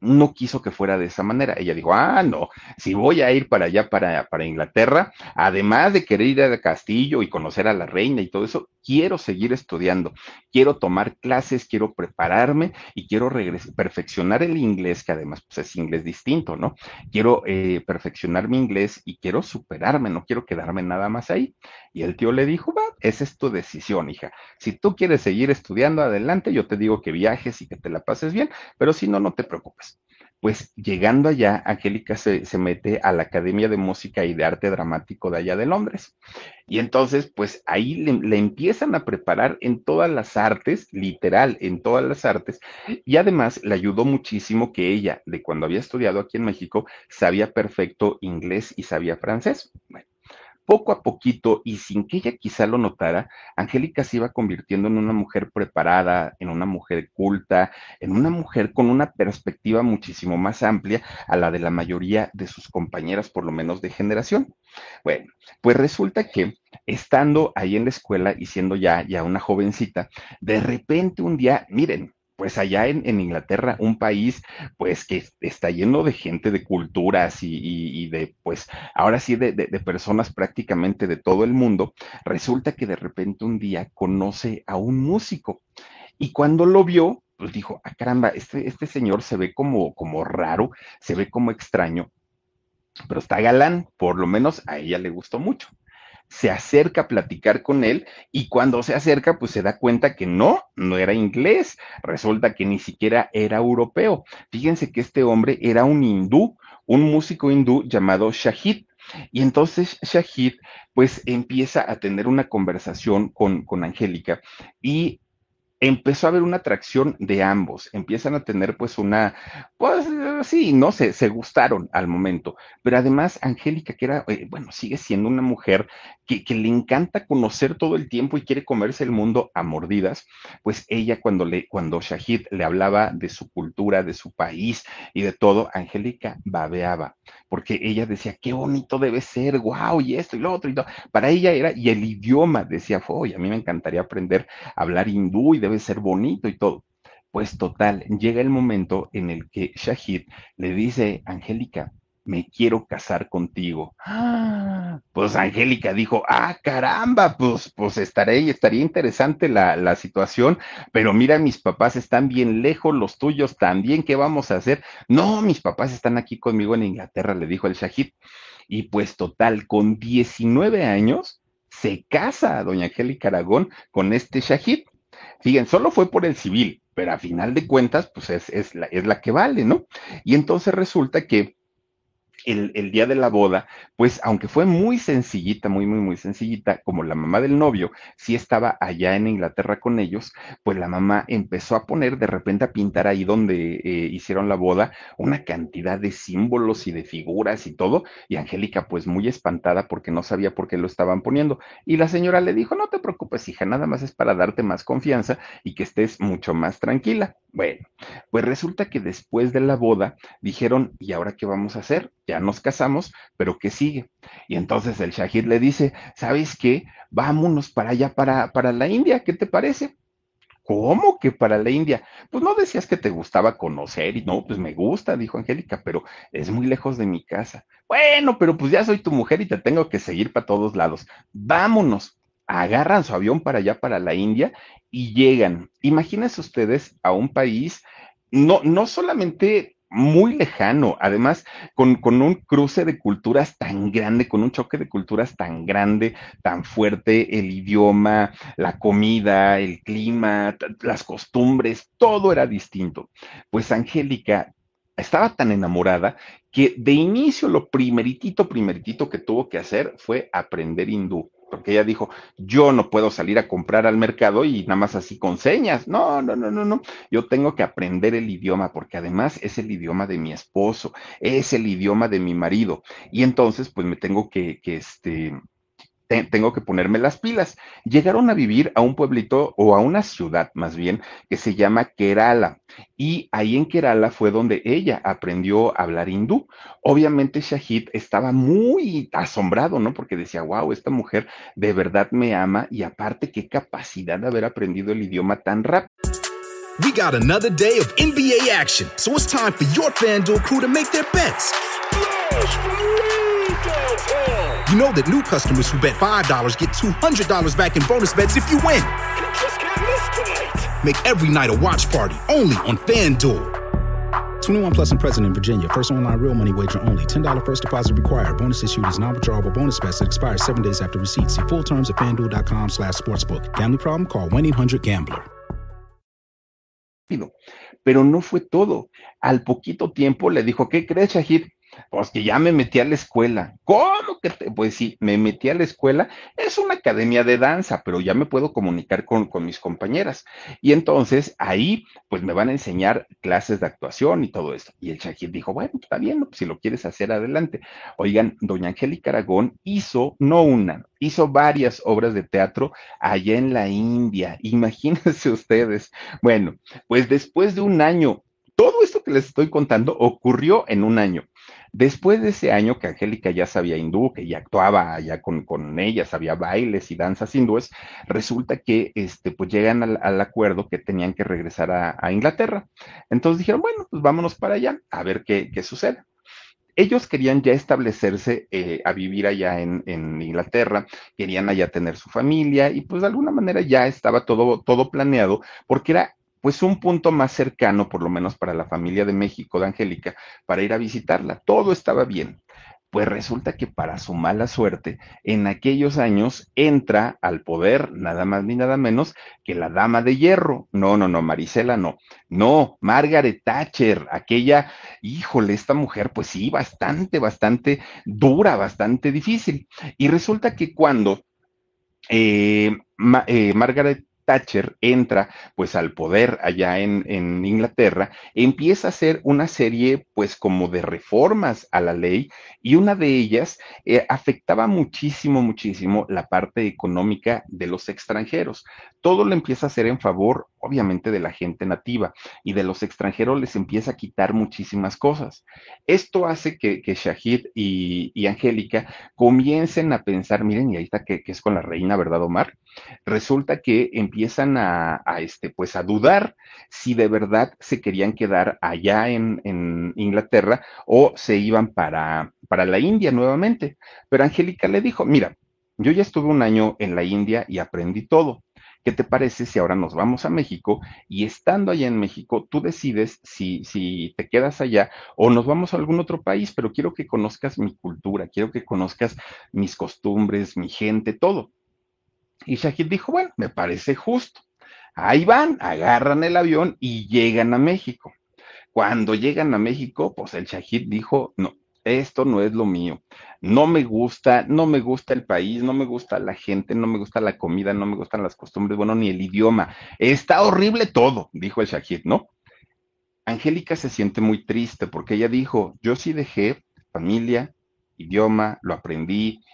no quiso que fuera de esa manera. Ella dijo, ah, no, si voy a ir para allá, para, para Inglaterra, además de querer ir al castillo y conocer a la reina y todo eso, quiero seguir estudiando, quiero tomar clases, quiero prepararme y quiero perfeccionar el inglés, que además pues, es inglés distinto, ¿no? Quiero eh, perfeccionar mi inglés y quiero superarme, no quiero quedarme nada más ahí. Y el tío le dijo, va, esa es tu decisión, hija. Si tú quieres seguir estudiando adelante, yo te digo que viajes y que te la pases bien, pero si no, no te preocupes pues llegando allá, Angélica se, se, mete a la Academia de Música y de Arte Dramático de allá de Londres. Y entonces, pues ahí le, empiezan a preparar en todas las artes, literal, en todas las artes. Y además le ayudó muchísimo que ella, de cuando había estudiado aquí en México, sabía perfecto inglés y sabía francés. Bueno, poco a poquito y sin que ella quizá lo notara, Angélica se iba convirtiendo en una mujer preparada, en una mujer culta, en una mujer con una perspectiva muchísimo más amplia a la de la mayoría de sus compañeras, por lo menos de generación. Bueno, pues resulta que estando ahí en la escuela y siendo ya, ya una jovencita, de repente un día, miren, pues allá en, Inglaterra, un país pues que está lleno de gente, de culturas y, de pues ahora sí de, personas prácticamente de todo el mundo, resulta que de repente un día conoce a un músico y cuando lo vio, pues dijo, ah caramba, este, este señor se ve como, como raro, se ve como extraño, pero está galán, por lo menos a ella le gustó mucho se acerca a platicar con él y cuando se acerca, pues se da cuenta que no, no era inglés, resulta que ni siquiera era europeo. Fíjense que este hombre era un hindú, un músico hindú llamado Shahid. Y entonces Shahid pues empieza a tener una conversación con, con Angélica y empezó a haber una atracción de ambos, empiezan a tener pues una, pues sí, no sé, se, gustaron al momento, pero además Angélica, que era, eh, bueno, sigue siendo una mujer que, que, le encanta conocer todo el tiempo y quiere comerse el mundo a mordidas, pues ella cuando le, cuando Shahid le hablaba de su cultura, de su país y de todo, Angélica babeaba, porque ella decía, qué bonito debe ser, wow, y esto y lo otro y todo, para ella era, y el idioma decía, oye, a mí me encantaría aprender a hablar hindú y de debe ser bonito y todo. Pues total, llega el momento en el que Shahid le dice, Angélica, me quiero casar contigo. pues Angélica dijo, ah, caramba, pues, pues estaré, estaría interesante la, la situación, pero mira, mis papás están bien lejos, los tuyos también, ¿qué vamos a hacer? No, mis papás están aquí conmigo en Inglaterra, le dijo el Shahid. Y pues total, con 19 años, se casa doña Angélica Aragón con este Shahid. Fíjense, solo fue por el civil, pero a final de cuentas, pues es, es, la, es la que vale, ¿no? Y entonces resulta que el, día de la boda, pues aunque fue muy sencillita, muy, muy, muy sencillita, como la mamá del novio sí estaba allá en Inglaterra con ellos, pues la mamá empezó a poner de repente a pintar ahí donde eh, hicieron la boda una cantidad de símbolos y de figuras y todo, y Angélica pues muy espantada porque no sabía por qué lo estaban poniendo. Y la señora le dijo, no te preocupes, hija, nada más es para darte más confianza y que estés mucho más tranquila. Bueno, pues resulta que después de la boda dijeron, ¿y ahora qué vamos a hacer? Ya nos casamos, pero ¿qué sigue? Y entonces el Shahid le dice, ¿sabes qué? Vámonos para allá, para, para la India, ¿qué te parece? ¿Cómo que para la India? Pues no decías que te gustaba conocer y no, pues me gusta, dijo Angélica, pero es muy lejos de mi casa. Bueno, pero pues ya soy tu mujer y te tengo que seguir para todos lados. Vámonos agarran su avión para allá, para la India, y llegan. Imagínense ustedes a un país no, no solamente muy lejano, además con, con, un cruce de culturas tan grande, con un choque de culturas tan grande, tan fuerte, el idioma, la comida, el clima, las costumbres, todo era distinto. Pues Angélica estaba tan enamorada que de inicio lo primeritito, primeritito que tuvo que hacer fue aprender hindú porque ella dijo, yo no puedo salir a comprar al mercado y nada más así con señas. No, no, no, no, no. Yo tengo que aprender el idioma porque además es el idioma de mi esposo, es el idioma de mi marido. Y entonces, pues me tengo que, que este, tengo que ponerme las pilas. Llegaron a vivir a un pueblito o a una ciudad más bien que se llama Kerala. Y ahí en Kerala fue donde ella aprendió a hablar hindú. Obviamente Shahid estaba muy asombrado, ¿no? Porque decía, wow, esta mujer de verdad me ama y aparte qué capacidad de haber aprendido el idioma tan rápido. We got another day of NBA action, so it's time for your FanDuel crew to make their bets. You know that new customers who bet $5 get $200 back in bonus bets if you win. Make every night a watch party only on FanDuel. 21 plus and present in Virginia. First online real money wager only. $10 first deposit required. Bonus issued is non-withdrawable bonus bets that expires seven days after receipt. See full terms at fanduel.com slash sportsbook. Gambling problem? Call 1-800-GAMBLER. Pero no fue todo. Al poquito tiempo le dijo, ¿qué crees, Shahid? Pues que ya me metí a la escuela. ¿Cómo que te? Pues sí, me metí a la escuela. Es una academia de danza, pero ya me puedo comunicar con, con mis compañeras. Y entonces ahí, pues me van a enseñar clases de actuación y todo eso. Y el Shahid dijo, bueno, está bien, pues, si lo quieres hacer adelante. Oigan, doña Angélica Aragón hizo, no una, hizo varias obras de teatro allá en la India. Imagínense ustedes. Bueno, pues después de un año, todo esto que les estoy contando ocurrió en un año. Después de ese año que Angélica ya sabía hindú, que ya actuaba allá con, con ella, sabía bailes y danzas hindúes, resulta que este, pues llegan al, acuerdo que tenían que regresar a, Inglaterra. Entonces dijeron, bueno, pues vámonos para allá a ver qué, qué sucede ellos querían ya establecerse eh, a vivir allá en, en, Inglaterra, querían allá tener su familia y pues de alguna manera ya estaba todo, todo planeado porque era pues un punto más cercano, por lo menos para la familia de México, de Angélica, para ir a visitarla. Todo estaba bien. Pues resulta que para su mala suerte, en aquellos años entra al poder nada más ni nada menos que la dama de hierro. No, no, no, Marisela no. No, Margaret Thatcher, aquella, híjole, esta mujer, pues sí, bastante, bastante dura, bastante difícil. Y resulta que cuando eh, eh, Margaret Thatcher entra pues al poder allá en, en, Inglaterra, empieza a hacer una serie pues como de reformas a la ley y una de ellas eh, afectaba muchísimo, muchísimo la parte económica de los extranjeros. Todo lo empieza a hacer en favor, obviamente, de la gente nativa y de los extranjeros les empieza a quitar muchísimas cosas. Esto hace que, Shahid y, y, Angélica comiencen a pensar, miren, y ahí está que, que es con la reina, ¿verdad, Omar? Resulta que empieza empiezan a, este, pues a dudar si de verdad se querían quedar allá en, en Inglaterra o se iban para, para la India nuevamente. Pero Angélica le dijo, mira, yo ya estuve un año en la India y aprendí todo. ¿Qué te parece si ahora nos vamos a México y estando allá en México, tú decides si, si te quedas allá o nos vamos a algún otro país, pero quiero que conozcas mi cultura, quiero que conozcas mis costumbres, mi gente, todo. Y Shahid dijo, bueno, me parece justo. Ahí van, agarran el avión y llegan a México. Cuando llegan a México, pues el Shahid dijo, no, esto no es lo mío. No me gusta, no me gusta el país, no me gusta la gente, no me gusta la comida, no me gustan las costumbres, bueno, ni el idioma. Está horrible todo, dijo el Shahid, ¿no? Angélica se siente muy triste porque ella dijo, yo sí dejé familia, idioma, lo aprendí,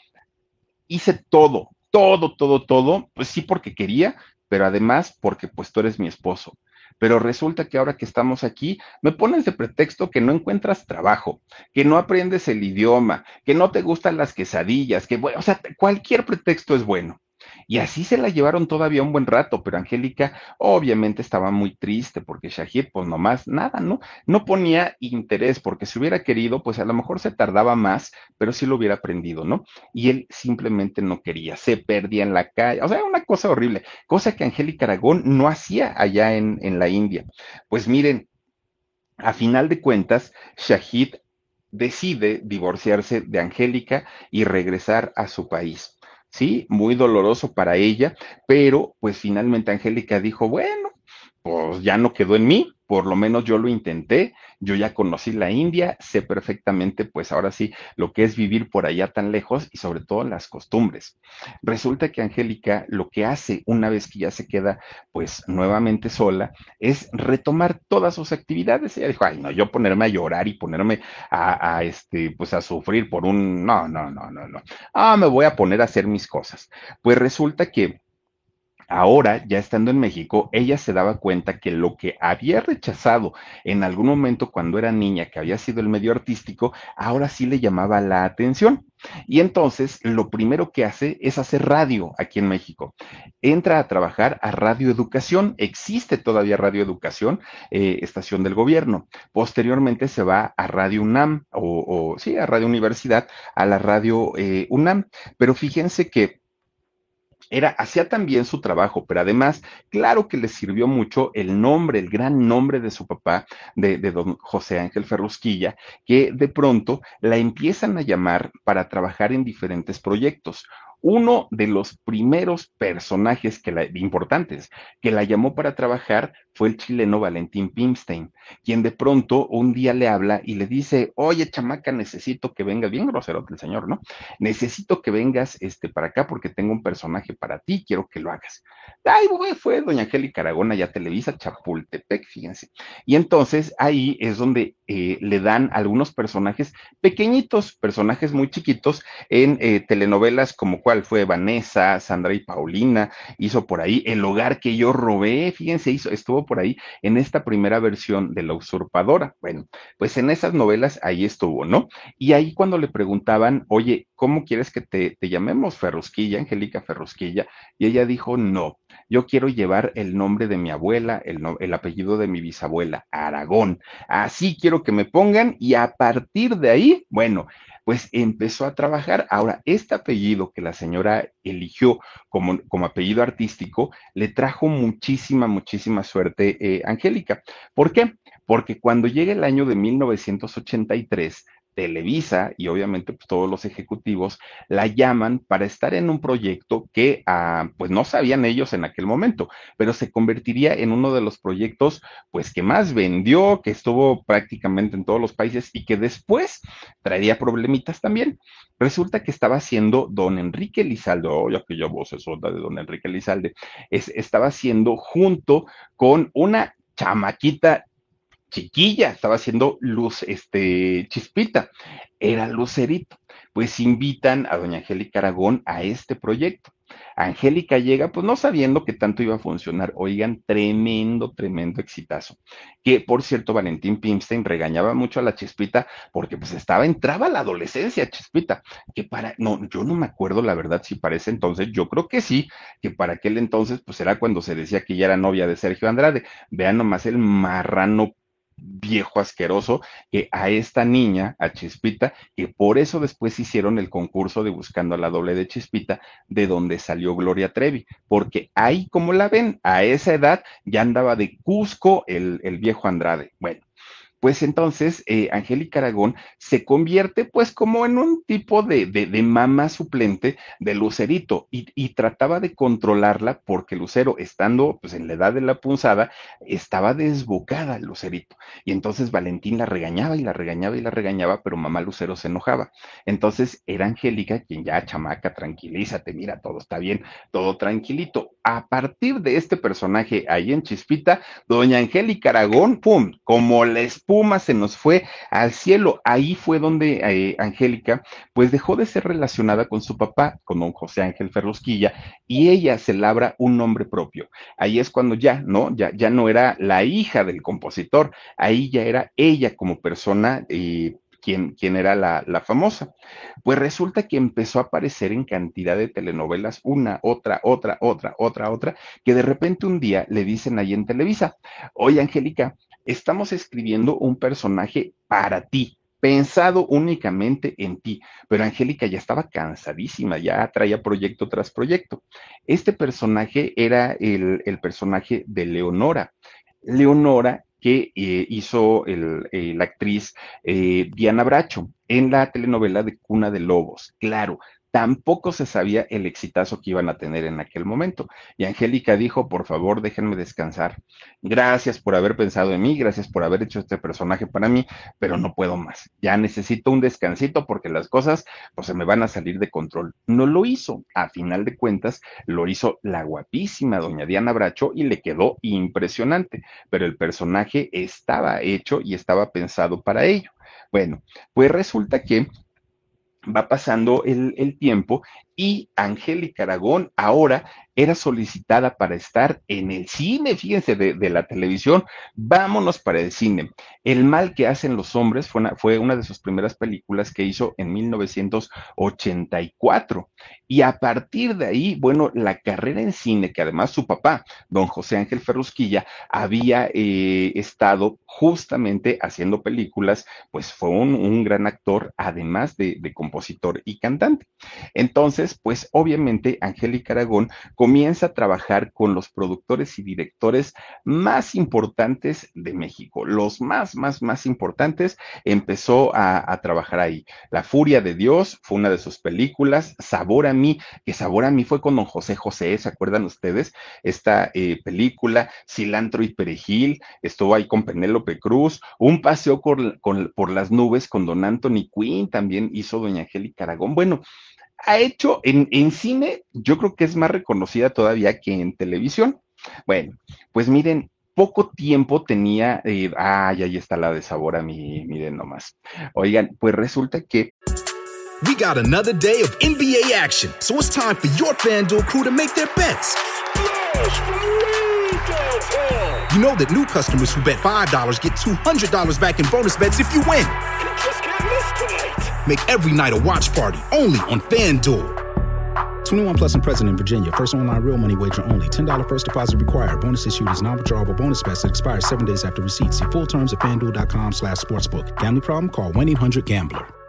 hice todo, todo, todo, todo, pues sí porque quería, pero además porque pues tú eres mi esposo pero resulta que ahora que estamos aquí, me pones de pretexto que no encuentras trabajo, que no aprendes el idioma, que no te gustan las quesadillas, que, bueno, o sea, cualquier pretexto es bueno. Y así se la llevaron todavía un buen rato, pero Angélica obviamente estaba muy triste porque Shahid, pues nomás nada, ¿no? No ponía interés porque si hubiera querido, pues a lo mejor se tardaba más, pero sí lo hubiera aprendido, ¿no? Y él simplemente no quería, se perdía en la calle, o sea, una cosa horrible, cosa que Angélica Aragón no hacía allá en, en la India. Pues miren, a final de cuentas, Shahid decide divorciarse de Angélica y regresar a su país. Sí, muy doloroso para ella, pero pues finalmente Angélica dijo, bueno, pues ya no quedó en mí, por lo menos yo lo intenté, yo ya conocí la India, sé perfectamente, pues ahora sí, lo que es vivir por allá tan lejos y sobre todo las costumbres. Resulta que Angélica lo que hace una vez que ya se queda, pues nuevamente sola, es retomar todas sus actividades. Ella dijo, ay, no, yo ponerme a llorar y ponerme a, a este, pues a sufrir por un, no, no, no, no, no. Ah, me voy a poner a hacer mis cosas. Pues resulta que Ahora, ya estando en México, ella se daba cuenta que lo que había rechazado en algún momento cuando era niña, que había sido el medio artístico, ahora sí le llamaba la atención. Y entonces lo primero que hace es hacer radio aquí en México. Entra a trabajar a Radio Educación. Existe todavía Radio Educación, eh, estación del gobierno. Posteriormente se va a Radio UNAM o, sí, a Radio Universidad, a la Radio eh, UNAM. Pero fíjense que era, hacía también su trabajo, pero además, claro que le sirvió mucho el nombre, el gran nombre de su papá, de, de don José Ángel Ferrusquilla, que de pronto la empiezan a llamar para trabajar en diferentes proyectos. Uno de los primeros personajes que la, importantes que la llamó para trabajar fue el chileno Valentín Pimstein, quien de pronto un día le habla y le dice, oye, chamaca, necesito que vengas, bien grosero el señor, ¿no? Necesito que vengas este, para acá porque tengo un personaje para ti, quiero que lo hagas. Ay, fue doña Angélica Aragona, ya Televisa, Chapultepec, fíjense. Y entonces ahí es donde eh, le dan algunos personajes pequeñitos, personajes muy chiquitos en eh, telenovelas como cuál fue Vanessa, Sandra y Paulina, hizo por ahí El hogar que yo robé, fíjense, hizo, estuvo por ahí en esta primera versión de La usurpadora. Bueno, pues en esas novelas ahí estuvo, ¿no? Y ahí cuando le preguntaban, oye, ¿cómo quieres que te, llamemos Ferrusquilla, Angélica Ferrusquilla? Y ella dijo, no, yo quiero llevar el nombre de mi abuela, el, el, apellido de mi bisabuela, Aragón. Así quiero que me pongan y a partir de ahí, bueno, pues empezó a trabajar. Ahora, este apellido que la señora eligió como, como apellido artístico le trajo muchísima, muchísima suerte, eh, Angélica. ¿Por qué? Porque cuando llega el año de 1983, Televisa y obviamente pues, todos los ejecutivos la llaman para estar en un proyecto que ah, pues no sabían ellos en aquel momento, pero se convertiría en uno de los proyectos pues que más vendió, que estuvo prácticamente en todos los países y que después traería problemitas también. Resulta que estaba haciendo don Enrique Lizalde, oh, ya que ya voz es de don Enrique Lizalde, es, estaba haciendo junto con una chamaquita chiquilla, estaba haciendo luz, este, chispita, era lucerito. Pues invitan a doña Angélica Aragón a este proyecto. Angélica llega, pues no sabiendo que tanto iba a funcionar. Oigan, tremendo, tremendo exitazo. Que por cierto, Valentín Pimstein regañaba mucho a la Chispita porque pues estaba, entraba la adolescencia, Chispita. Que para, no, yo no me acuerdo la verdad si para ese entonces, yo creo que sí, que para aquel entonces, pues era cuando se decía que ella era novia de Sergio Andrade. Vean nomás el marrano viejo asqueroso que a esta niña, a Chispita, que por eso después hicieron el concurso de Buscando a la doble de Chispita, de donde salió Gloria Trevi, porque ahí, como la ven, a esa edad ya andaba de Cusco el, el viejo Andrade. Bueno, pues entonces eh, Angélica Aragón se convierte pues como en un tipo de, de, mamá suplente de Lucerito y, trataba de controlarla porque Lucero, estando pues en la edad de la punzada, estaba desbocada Lucerito. Y entonces Valentín la regañaba y la regañaba y la regañaba, pero mamá Lucero se enojaba. Entonces era Angélica quien ya, chamaca, tranquilízate, mira, todo está bien, todo tranquilito. A partir de este personaje ahí en Chispita, doña Angélica Aragón, pum, como les Puma se nos fue al cielo. Ahí fue donde eh, Angélica, pues dejó de ser relacionada con su papá, con don José Ángel Ferrosquilla, y ella se labra un nombre propio. Ahí es cuando ya, ¿no? Ya, ya no era la hija del compositor, ahí ya era ella como persona. Eh, quién, era la, la, famosa. Pues resulta que empezó a aparecer en cantidad de telenovelas, una, otra, otra, otra, otra, otra, que de repente un día le dicen ahí en Televisa, oye Angélica, estamos escribiendo un personaje para ti, pensado únicamente en ti. Pero Angélica ya estaba cansadísima, ya traía proyecto tras proyecto. Este personaje era el, personaje de Leonora. Leonora que eh, hizo eh, la actriz eh, Diana Bracho en la telenovela de Cuna de Lobos. Claro, tampoco se sabía el exitazo que iban a tener en aquel momento. Y Angélica dijo, por favor, déjenme descansar. Gracias por haber pensado en mí, gracias por haber hecho este personaje para mí, pero no puedo más. Ya necesito un descansito porque las cosas pues se me van a salir de control. No lo hizo. A final de cuentas, lo hizo la guapísima doña Diana Bracho y le quedó impresionante, pero el personaje estaba hecho y estaba pensado para ello. Bueno, pues resulta que va pasando el, el, tiempo y Angélica Aragón ahora era solicitada para estar en el cine, fíjense, de, la televisión. Vámonos para el cine. El mal que hacen los hombres fue una, de sus primeras películas que hizo en 1984. Y a partir de ahí, bueno, la carrera en cine, que además su papá, don José Ángel Ferrusquilla, había eh, estado justamente haciendo películas, pues fue un, gran actor, además de, de compositor y cantante. Entonces, pues obviamente Angélica Aragón comienza a trabajar con los productores y directores más importantes de México, los más, más, más importantes, empezó a, trabajar ahí. La Furia de Dios fue una de sus películas, Sabor a mí, que Sabor a mí fue con don José José, ¿se acuerdan ustedes? Esta eh, película, Cilantro y Perejil, estuvo ahí con Penélope Cruz, Un paseo por las nubes con don Anthony Quinn, también hizo doña Angélica Aragón. Bueno, ha hecho en, en, cine, yo creo que es más reconocida todavía que en televisión. Bueno, pues miren, poco tiempo tenía, eh, ay, ahí está la de sabor a mí, miren nomás. Oigan, pues resulta que... We got another day of NBA action, so it's time for your FanDuel crew to make their bets. You know that new customers who bet $5 get $200 back in bonus bets if you win. Make every night a watch party only on FanDuel. 21 plus and present in Virginia. First online real money wager only. $10 first deposit required. Bonus issued is non-withdrawable bonus bets that expires seven days after receipt. See full terms at fanduel.com slash sportsbook. Gambling problem? Call 1-800-GAMBLER.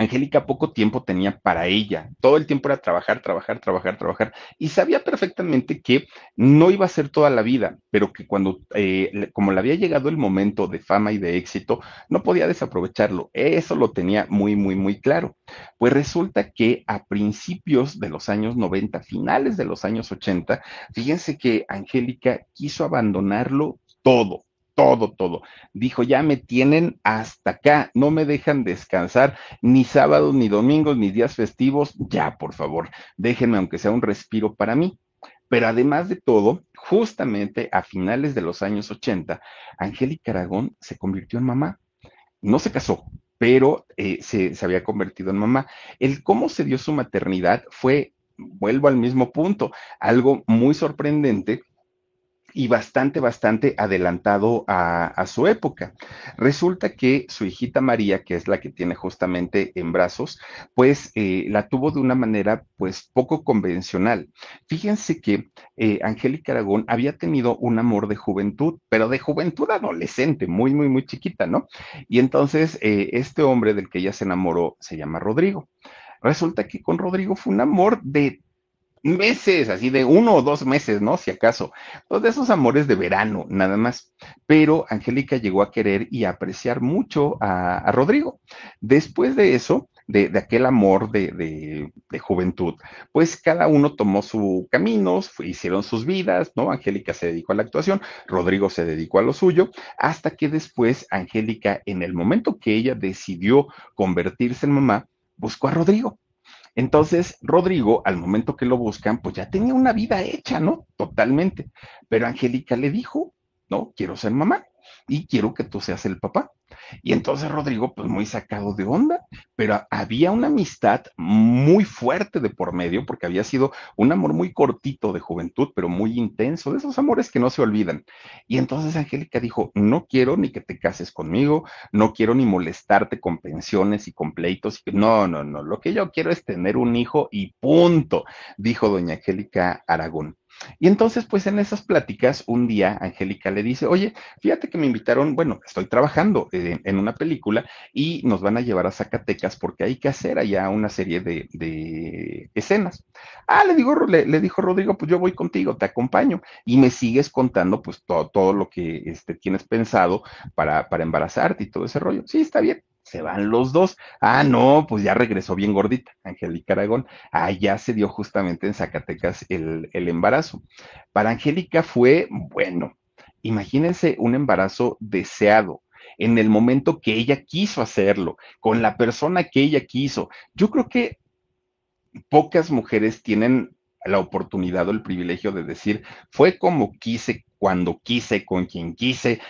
Angélica poco tiempo tenía para ella. Todo el tiempo era trabajar, trabajar, trabajar, trabajar. Y sabía perfectamente que no iba a ser toda la vida, pero que cuando, eh, como le había llegado el momento de fama y de éxito, no podía desaprovecharlo. Eso lo tenía muy, muy, muy claro. Pues resulta que a principios de los años 90, finales de los años 80, fíjense que Angélica quiso abandonarlo todo todo, todo. Dijo, ya me tienen hasta acá, no me dejan descansar ni sábados, ni domingos, ni días festivos, ya, por favor, déjenme aunque sea un respiro para mí. Pero además de todo, justamente a finales de los años 80, Angélica Aragón se convirtió en mamá. No se casó, pero eh, se, se había convertido en mamá. El cómo se dio su maternidad fue, vuelvo al mismo punto, algo muy sorprendente y bastante, bastante adelantado a, su época. Resulta que su hijita María, que es la que tiene justamente en brazos, pues eh, la tuvo de una manera pues poco convencional. Fíjense que eh, Angélica Aragón había tenido un amor de juventud, pero de juventud adolescente, muy, muy, muy chiquita, ¿no? Y entonces eh, este hombre del que ella se enamoró se llama Rodrigo. Resulta que con Rodrigo fue un amor de meses, así de uno o dos meses, ¿no? Si acaso. Todos esos amores de verano, nada más. Pero Angélica llegó a querer y a apreciar mucho a, Rodrigo. Después de eso, de, aquel amor de, juventud, pues cada uno tomó su camino, hicieron sus vidas, ¿no? Angélica se dedicó a la actuación, Rodrigo se dedicó a lo suyo, hasta que después Angélica, en el momento que ella decidió convertirse en mamá, buscó a Rodrigo entonces, Rodrigo, al momento que lo buscan, pues ya tenía una vida hecha, ¿no? Totalmente. Pero Angélica le dijo, no, quiero ser mamá y quiero que tú seas el papá. Y entonces Rodrigo, pues muy sacado de onda, pero había una amistad muy fuerte de por medio, porque había sido un amor muy cortito de juventud, pero muy intenso, de esos amores que no se olvidan. Y entonces Angélica dijo, no quiero ni que te cases conmigo, no quiero ni molestarte con pensiones y con pleitos. No, no, no, lo que yo quiero es tener un hijo y punto, dijo doña Angélica Aragón. Y entonces, pues en esas pláticas, un día Angélica le dice, oye, fíjate que me invitaron, bueno, estoy trabajando en, una película y nos van a llevar a Zacatecas porque hay que hacer allá una serie de, escenas. Ah, le, digo, le, dijo Rodrigo, pues yo voy contigo, te acompaño y me sigues contando pues todo, todo lo que este, tienes pensado para, para embarazarte y todo ese rollo. Sí, está bien se van los dos. Ah, no, pues ya regresó bien gordita, Angélica Aragón. Ah, ya se dio justamente en Zacatecas el, el embarazo. Para Angélica fue, bueno, imagínense un embarazo deseado en el momento que ella quiso hacerlo, con la persona que ella quiso. Yo creo que pocas mujeres tienen la oportunidad o el privilegio de decir, fue como quise, cuando quise, con quien quise,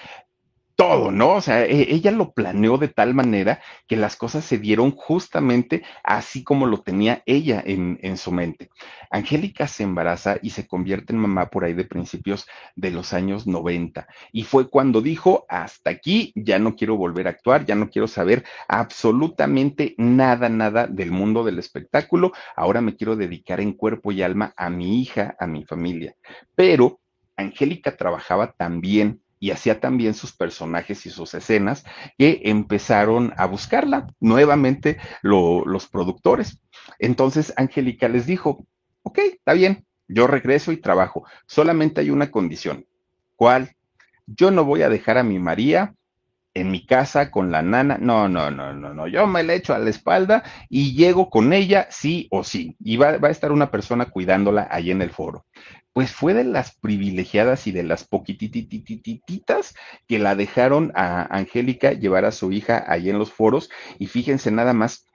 todo, ¿no? O sea, e, ella lo planeó de tal manera que las cosas se dieron justamente así como lo tenía ella en, en, su mente. Angélica se embaraza y se convierte en mamá por ahí de principios de los años 90. Y fue cuando dijo, hasta aquí, ya no quiero volver a actuar, ya no quiero saber absolutamente nada, nada del mundo del espectáculo. Ahora me quiero dedicar en cuerpo y alma a mi hija, a mi familia. Pero Angélica trabajaba también y hacía también sus personajes y sus escenas que empezaron a buscarla nuevamente los productores. Entonces Angélica les dijo, ok, está bien, yo regreso y trabajo, solamente hay una condición. ¿Cuál? Yo no voy a dejar a mi María en mi casa con la nana. No, no, no, no, no. Yo me la echo a la espalda y llego con ella sí o sí. Y va, va, a estar una persona cuidándola ahí en el foro pues fue de las privilegiadas y de las poquitititititas que la dejaron a Angélica llevar a su hija ahí en los foros. Y fíjense nada más,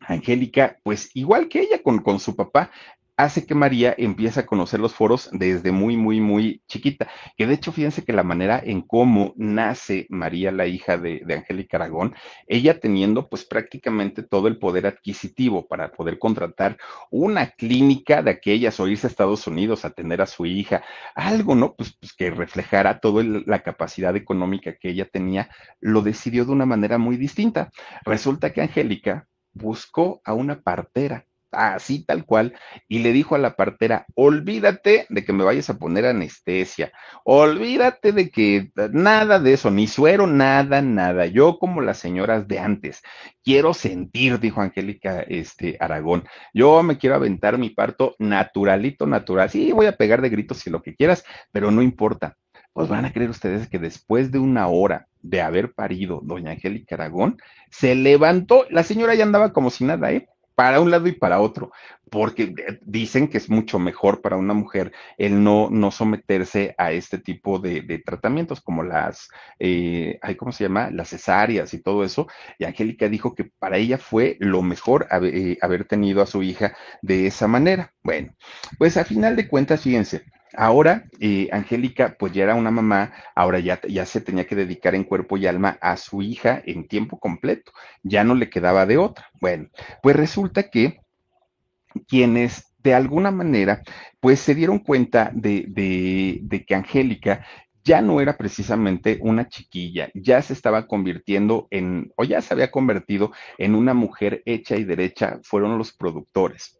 Angélica, pues igual que ella con, con su papá, hace que María empiece a conocer los foros desde muy, muy, muy chiquita. Que de hecho, fíjense que la manera en cómo nace María, la hija de, de Angélica Aragón, ella teniendo pues prácticamente todo el poder adquisitivo para poder contratar una clínica de aquellas o irse a Estados Unidos a tener a su hija, algo, ¿no? Pues, pues que reflejara toda la capacidad económica que ella tenía, lo decidió de una manera muy distinta. Resulta que Angélica buscó a una partera así tal cual, y le dijo a la partera, olvídate de que me vayas a poner anestesia, olvídate de que nada de eso, ni suero, nada, nada, yo como las señoras de antes, quiero sentir, dijo Angélica este, Aragón, yo me quiero aventar mi parto naturalito, natural, sí, voy a pegar de gritos si lo que quieras, pero no importa. Pues van a creer ustedes que después de una hora de haber parido doña Angélica Aragón, se levantó, la señora ya andaba como si nada, ¿eh? Para un lado y para otro, porque dicen que es mucho mejor para una mujer el no, no someterse a este tipo de, tratamientos como las, eh, ¿cómo se llama? Las cesáreas y todo eso. Y Angélica dijo que para ella fue lo mejor eh, haber tenido a su hija de esa manera. Bueno, pues a final de cuentas, fíjense, Ahora, eh, Angélica, pues ya era una mamá, ahora ya, ya se tenía que dedicar en cuerpo y alma a su hija en tiempo completo, ya no le quedaba de otra. Bueno, pues resulta que quienes de alguna manera, pues se dieron cuenta de, de, de que Angélica ya no era precisamente una chiquilla, ya se estaba convirtiendo en, o ya se había convertido en una mujer hecha y derecha, fueron los productores.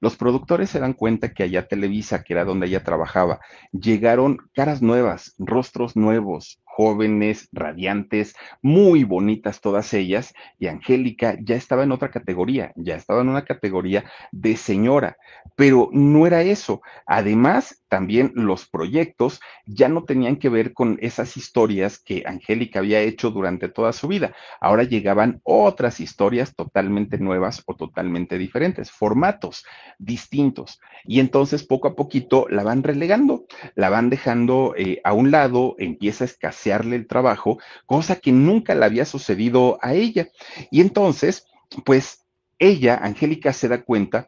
Los productores se dan cuenta que allá Televisa, que era donde ella trabajaba, llegaron caras nuevas, rostros nuevos, jóvenes, radiantes, muy bonitas todas ellas, y Angélica ya estaba en otra categoría, ya estaba en una categoría de señora, pero no era eso. Además, también los proyectos ya no tenían que ver con esas historias que Angélica había hecho durante toda su vida. Ahora llegaban otras historias totalmente nuevas o totalmente diferentes, formatos distintos. Y entonces poco a poquito la van relegando, la van dejando eh, a un lado, empieza a el trabajo, cosa que nunca le había sucedido a ella. Y entonces, pues ella, Angélica, se da cuenta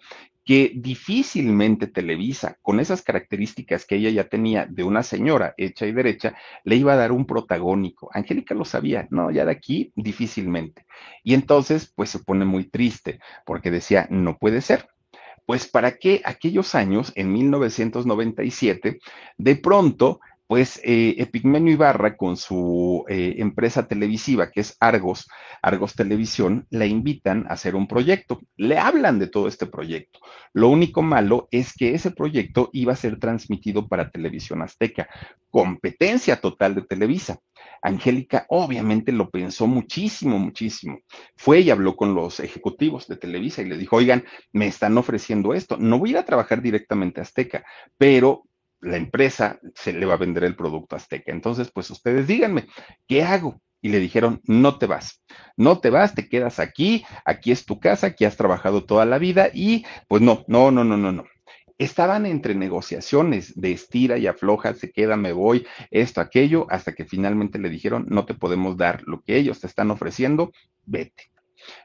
que difícilmente Televisa, con esas características que ella ya tenía de una señora hecha y derecha, le iba a dar un protagónico. Angélica lo sabía, no, ya de aquí difícilmente. Y entonces, pues se pone muy triste, porque decía, no puede ser. Pues para qué aquellos años, en 1997, de pronto pues eh, Epigmenio Ibarra con su eh, empresa televisiva que es Argos, Argos Televisión, la invitan a hacer un proyecto. Le hablan de todo este proyecto. Lo único malo es que ese proyecto iba a ser transmitido para Televisión Azteca, competencia total de Televisa. Angélica obviamente lo pensó muchísimo, muchísimo. Fue y habló con los ejecutivos de Televisa y le dijo, oigan, me están ofreciendo esto. No voy a ir a trabajar directamente a Azteca, pero la empresa se le va a vender el producto Azteca. Entonces, pues ustedes díganme, ¿qué hago? Y le dijeron, no te vas, no te vas, te quedas aquí, aquí es tu casa, aquí has trabajado toda la vida y pues no, no, no, no, no, no. Estaban entre negociaciones de estira y afloja, se queda, me voy, esto, aquello, hasta que finalmente le dijeron, no te podemos dar lo que ellos te están ofreciendo, vete.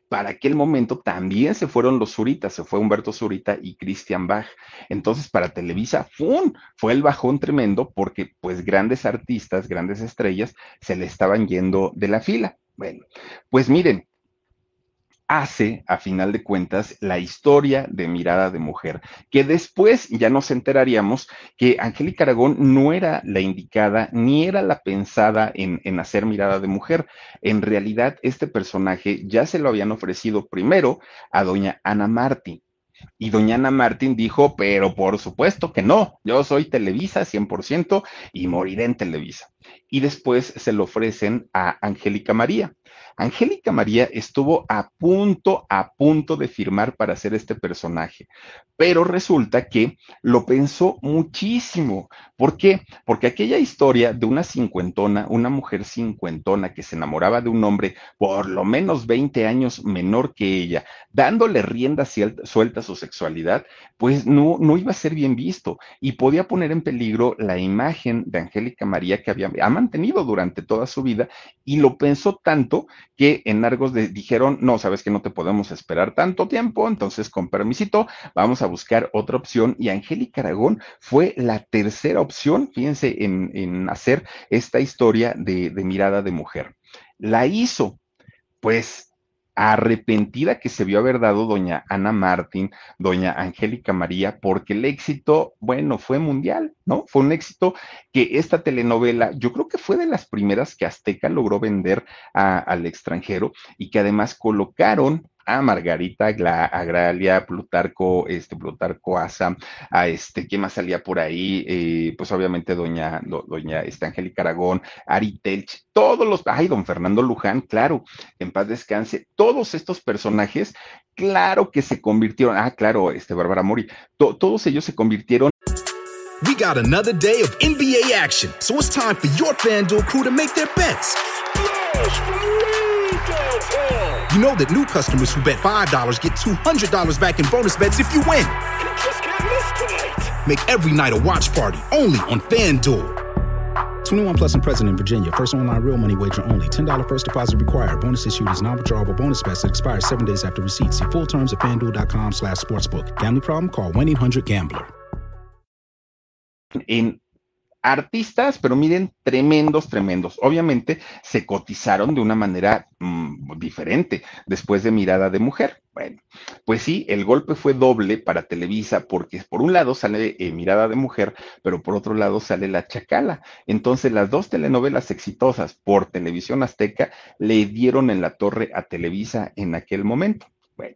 Para aquel momento también se fueron los Zuritas, se fue Humberto Zurita y Christian Bach. Entonces, para Televisa, ¡fum! fue el bajón tremendo porque pues grandes artistas, grandes estrellas se le estaban yendo de la fila. Bueno, pues miren, hace, a final de cuentas, la historia de Mirada de Mujer, que después ya nos enteraríamos que Angélica Aragón no era la indicada ni era la pensada en, en, hacer Mirada de Mujer. En realidad, este personaje ya se lo habían ofrecido primero a doña Ana Martí. Y doña Ana Martín dijo, pero por supuesto que no, yo soy Televisa 100% y moriré en Televisa. Y después se lo ofrecen a Angélica María. Angélica María estuvo a punto, a punto de firmar para hacer este personaje, pero resulta que lo pensó muchísimo. ¿Por qué? Porque aquella historia de una cincuentona, una mujer cincuentona que se enamoraba de un hombre por lo menos 20 años menor que ella, dándole rienda suelta a su sexualidad, pues no, no iba a ser bien visto y podía poner en peligro la imagen de Angélica María que había ha mantenido durante toda su vida y lo pensó tanto que en Argos dijeron, no, sabes que no te podemos esperar tanto tiempo, entonces con permisito vamos a buscar otra opción y Angélica Aragón fue la tercera opción, fíjense, en, en hacer esta historia de, de mirada de mujer. La hizo, pues arrepentida que se vio haber dado doña Ana Martín, doña Angélica María, porque el éxito, bueno, fue mundial, ¿no? Fue un éxito que esta telenovela, yo creo que fue de las primeras que Azteca logró vender al extranjero y que además colocaron a Margarita Agralia, Plutarco, este, Plutarco Asa, a este, ¿quién más salía por ahí? Eh, pues obviamente doña, doña este, Angélica Aragón, Ari Telch, todos los, ay, don Fernando Luján, claro, en paz descanse, todos estos personajes, claro que se convirtieron, ah, claro, este, Bárbara Mori, to, todos ellos se convirtieron We got another day of NBA action, so it's time for your FanDuel crew to make their bets. You know that new customers who bet $5 get $200 back in bonus bets if you win. You just can't miss tonight. Make every night a watch party only on FanDuel. 21 plus and present in Virginia. First online real money wager only. $10 first deposit required. Bonus issued is non-withdrawable bonus bets that expires seven days after receipt. See full terms at fanduel.com slash sportsbook. Gambling problem? Call 1-800-GAMBLER. en, en artistas, pero miren, tremendos, tremendos. Obviamente se cotizaron de una manera mmm, diferente después de Mirada de Mujer. Bueno, pues sí, el golpe fue doble para Televisa porque por un lado sale eh, Mirada de Mujer, pero por otro lado sale La Chacala. Entonces las dos telenovelas exitosas por televisión azteca le dieron en la torre a Televisa en aquel momento. Bueno,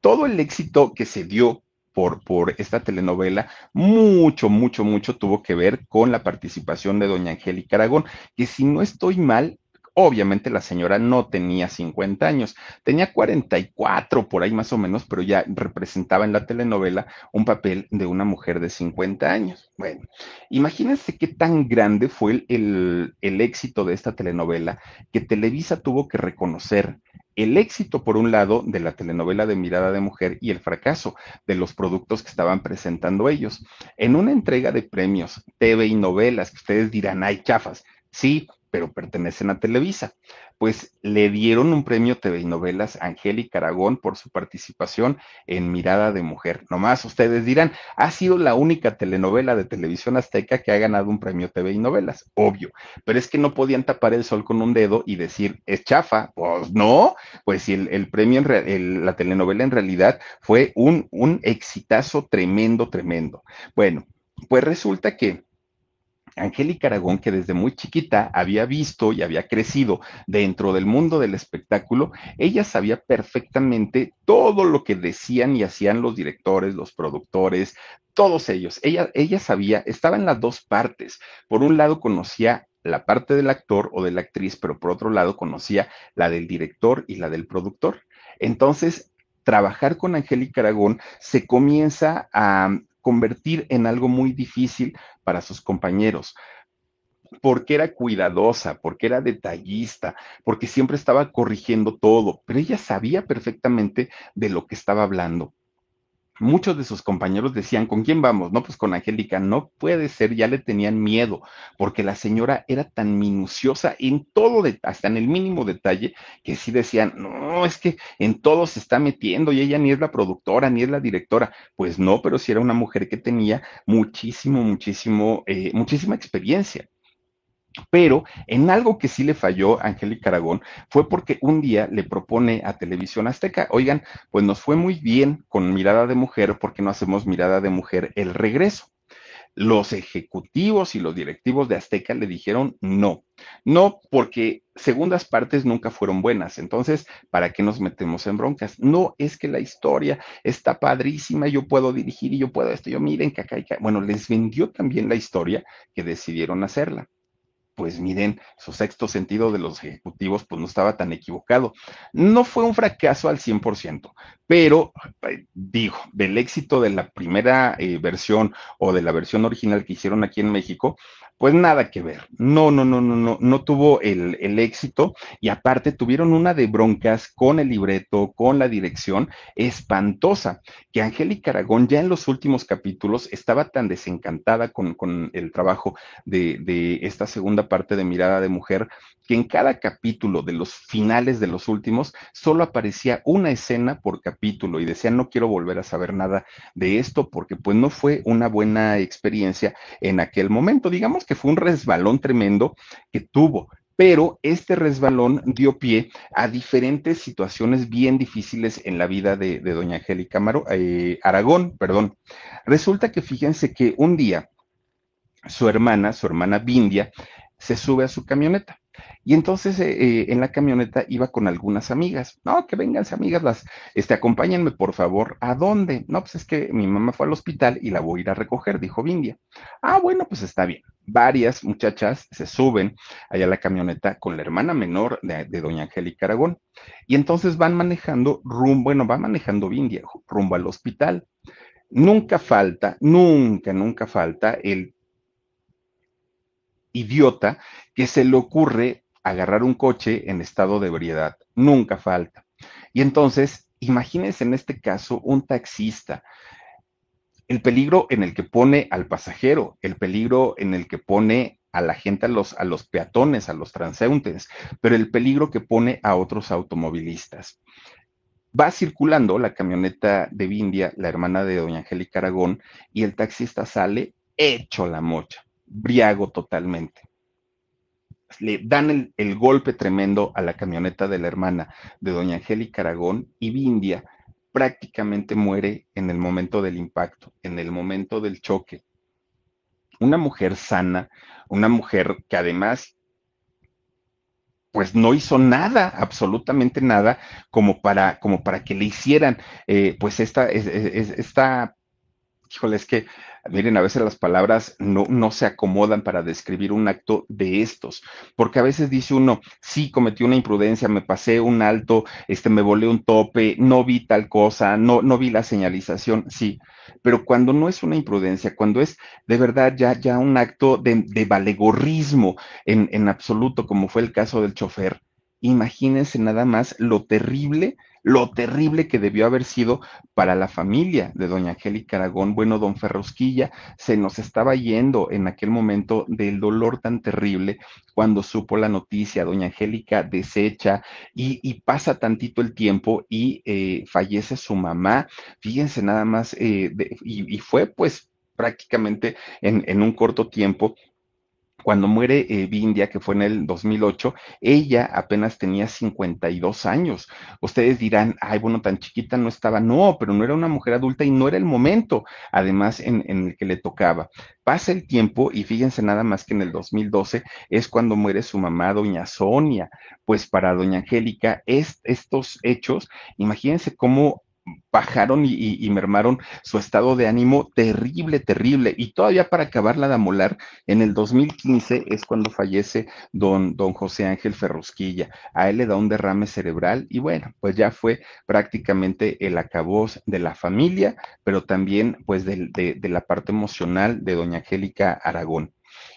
todo el éxito que se dio por, por esta telenovela, mucho, mucho, mucho tuvo que ver con la participación de doña Angélica Aragón, que si no estoy mal, Obviamente la señora no tenía 50 años, tenía 44 por ahí más o menos, pero ya representaba en la telenovela un papel de una mujer de 50 años. Bueno, imagínense qué tan grande fue el, el, éxito de esta telenovela que Televisa tuvo que reconocer el éxito, por un lado, de la telenovela de Mirada de Mujer y el fracaso de los productos que estaban presentando ellos. En una entrega de premios, TV y novelas, que ustedes dirán, hay chafas. Sí, pero pertenecen a Televisa. Pues le dieron un premio TV y novelas a Angélica Aragón por su participación en Mirada de Mujer. Nomás ustedes dirán, ha sido la única telenovela de televisión azteca que ha ganado un premio TV y novelas, obvio, pero es que no podían tapar el sol con un dedo y decir, es chafa, pues no, pues si el, premio, en la telenovela en realidad fue un, un exitazo tremendo, tremendo. Bueno, pues resulta que Angélica Aragón, que desde muy chiquita había visto y había crecido dentro del mundo del espectáculo, ella sabía perfectamente todo lo que decían y hacían los directores, los productores, todos ellos. Ella, ella sabía, estaba en las dos partes. Por un lado conocía la parte del actor o de la actriz, pero por otro lado conocía la del director y la del productor. Entonces, trabajar con Angélica Aragón se comienza a convertir en algo muy difícil para sus compañeros porque era cuidadosa, porque era detallista, porque siempre estaba corrigiendo todo, pero ella sabía perfectamente de lo que estaba hablando muchos de sus compañeros decían, ¿con quién vamos? No, pues con Angélica, no puede ser, ya le tenían miedo, porque la señora era tan minuciosa en todo, hasta en el mínimo detalle, que sí decían, no, es que en todo se está metiendo y ella ni es la productora, ni es la directora. Pues no, pero sí era una mujer que tenía muchísimo, muchísimo, eh, muchísima experiencia. Pero en algo que sí le falló a Angélica Aragón fue porque un día le propone a Televisión Azteca, oigan, pues nos fue muy bien con mirada de mujer, porque no hacemos mirada de mujer el regreso? Los ejecutivos y los directivos de Azteca le dijeron no, no porque segundas partes nunca fueron buenas, entonces, ¿para qué nos metemos en broncas? No, es que la historia está padrísima, yo puedo dirigir y yo puedo esto, yo miren que acá, acá. Bueno, les vendió también la historia que decidieron hacerla pues miren, su sexto sentido de los ejecutivos pues no estaba tan equivocado. No fue un fracaso al 100%, pero digo, del éxito de la primera eh, versión o de la versión original que hicieron aquí en México, pues nada que ver. No, no, no, no, no, no tuvo el, el, éxito y aparte tuvieron una de broncas con el libreto, con la dirección espantosa, que Angélica Aragón ya en los últimos capítulos estaba tan desencantada con, con el trabajo de, de esta segunda parte de Mirada de Mujer, que en cada capítulo de los finales de los últimos solo aparecía una escena por capítulo y decía no quiero volver a saber nada de esto porque pues no fue una buena experiencia en aquel momento. Digamos que fue un resbalón tremendo que tuvo, pero este resbalón dio pie a diferentes situaciones bien difíciles en la vida de, doña Angélica eh, Aragón, perdón. Resulta que fíjense que un día su hermana, su hermana Vindia, se sube a su camioneta y entonces eh, eh, en la camioneta iba con algunas amigas. No, que vengan amigas, las, este, acompáñenme por favor. ¿A dónde? No, pues es que mi mamá fue al hospital y la voy a ir a recoger, dijo Vindia. Ah, bueno, pues está bien. Varias muchachas se suben allá a la camioneta con la hermana menor de, de doña Angélica Aragón. Y entonces van manejando rumbo, bueno, va manejando Vindia rumbo al hospital. Nunca falta, nunca, nunca falta el idiota que se le ocurre agarrar un coche en estado de ebriedad. Nunca falta. Y entonces, imagínense en este caso un taxista, el peligro en el que pone al pasajero, el peligro en el que pone a la gente, a los, a los peatones, a los transeúntes, pero el peligro que pone a otros automovilistas. Va circulando la camioneta de Vindia, la hermana de doña Angélica Aragón, y el taxista sale hecho la mocha, briago totalmente. Le dan el, golpe tremendo a la camioneta de la hermana de doña Angélica Aragón y Vindia prácticamente muere en el momento del impacto, en el momento del choque. Una mujer sana, una mujer que además pues no hizo nada, absolutamente nada, como para, como para que le hicieran, eh, pues esta, esta, híjole, es que Miren, a veces las palabras no, no, se acomodan para describir un acto de estos, porque a veces dice uno, sí, cometí una imprudencia, me pasé un alto, este, me volé un tope, no vi tal cosa, no, no vi la señalización, sí, pero cuando no es una imprudencia, cuando es de verdad ya, ya un acto de, de valegorrismo en, en absoluto, como fue el caso del chofer, imagínense nada más lo terrible lo terrible que debió haber sido para la familia de doña Angélica Aragón. Bueno, don Ferrosquilla se nos estaba yendo en aquel momento del dolor tan terrible cuando supo la noticia, doña Angélica desecha y, pasa tantito el tiempo y eh, fallece su mamá. Fíjense nada más, eh, y, fue pues prácticamente en, en un corto tiempo cuando muere eh, Vindia, que fue en el 2008, ella apenas tenía 52 años. Ustedes dirán, ay, bueno, tan chiquita no estaba. No, pero no era una mujer adulta y no era el momento, además, en, el que le tocaba. Pasa el tiempo y fíjense nada más que en el 2012 es cuando muere su mamá, doña Sonia. Pues para doña Angélica, estos hechos, imagínense cómo bajaron y, mermaron su estado de ánimo terrible, terrible. Y todavía para acabarla de amolar, en el 2015 es cuando fallece don, don José Ángel Ferrusquilla. A él le da un derrame cerebral y bueno, pues ya fue prácticamente el acabós de la familia, pero también pues de, de la parte emocional de doña Angélica Aragón.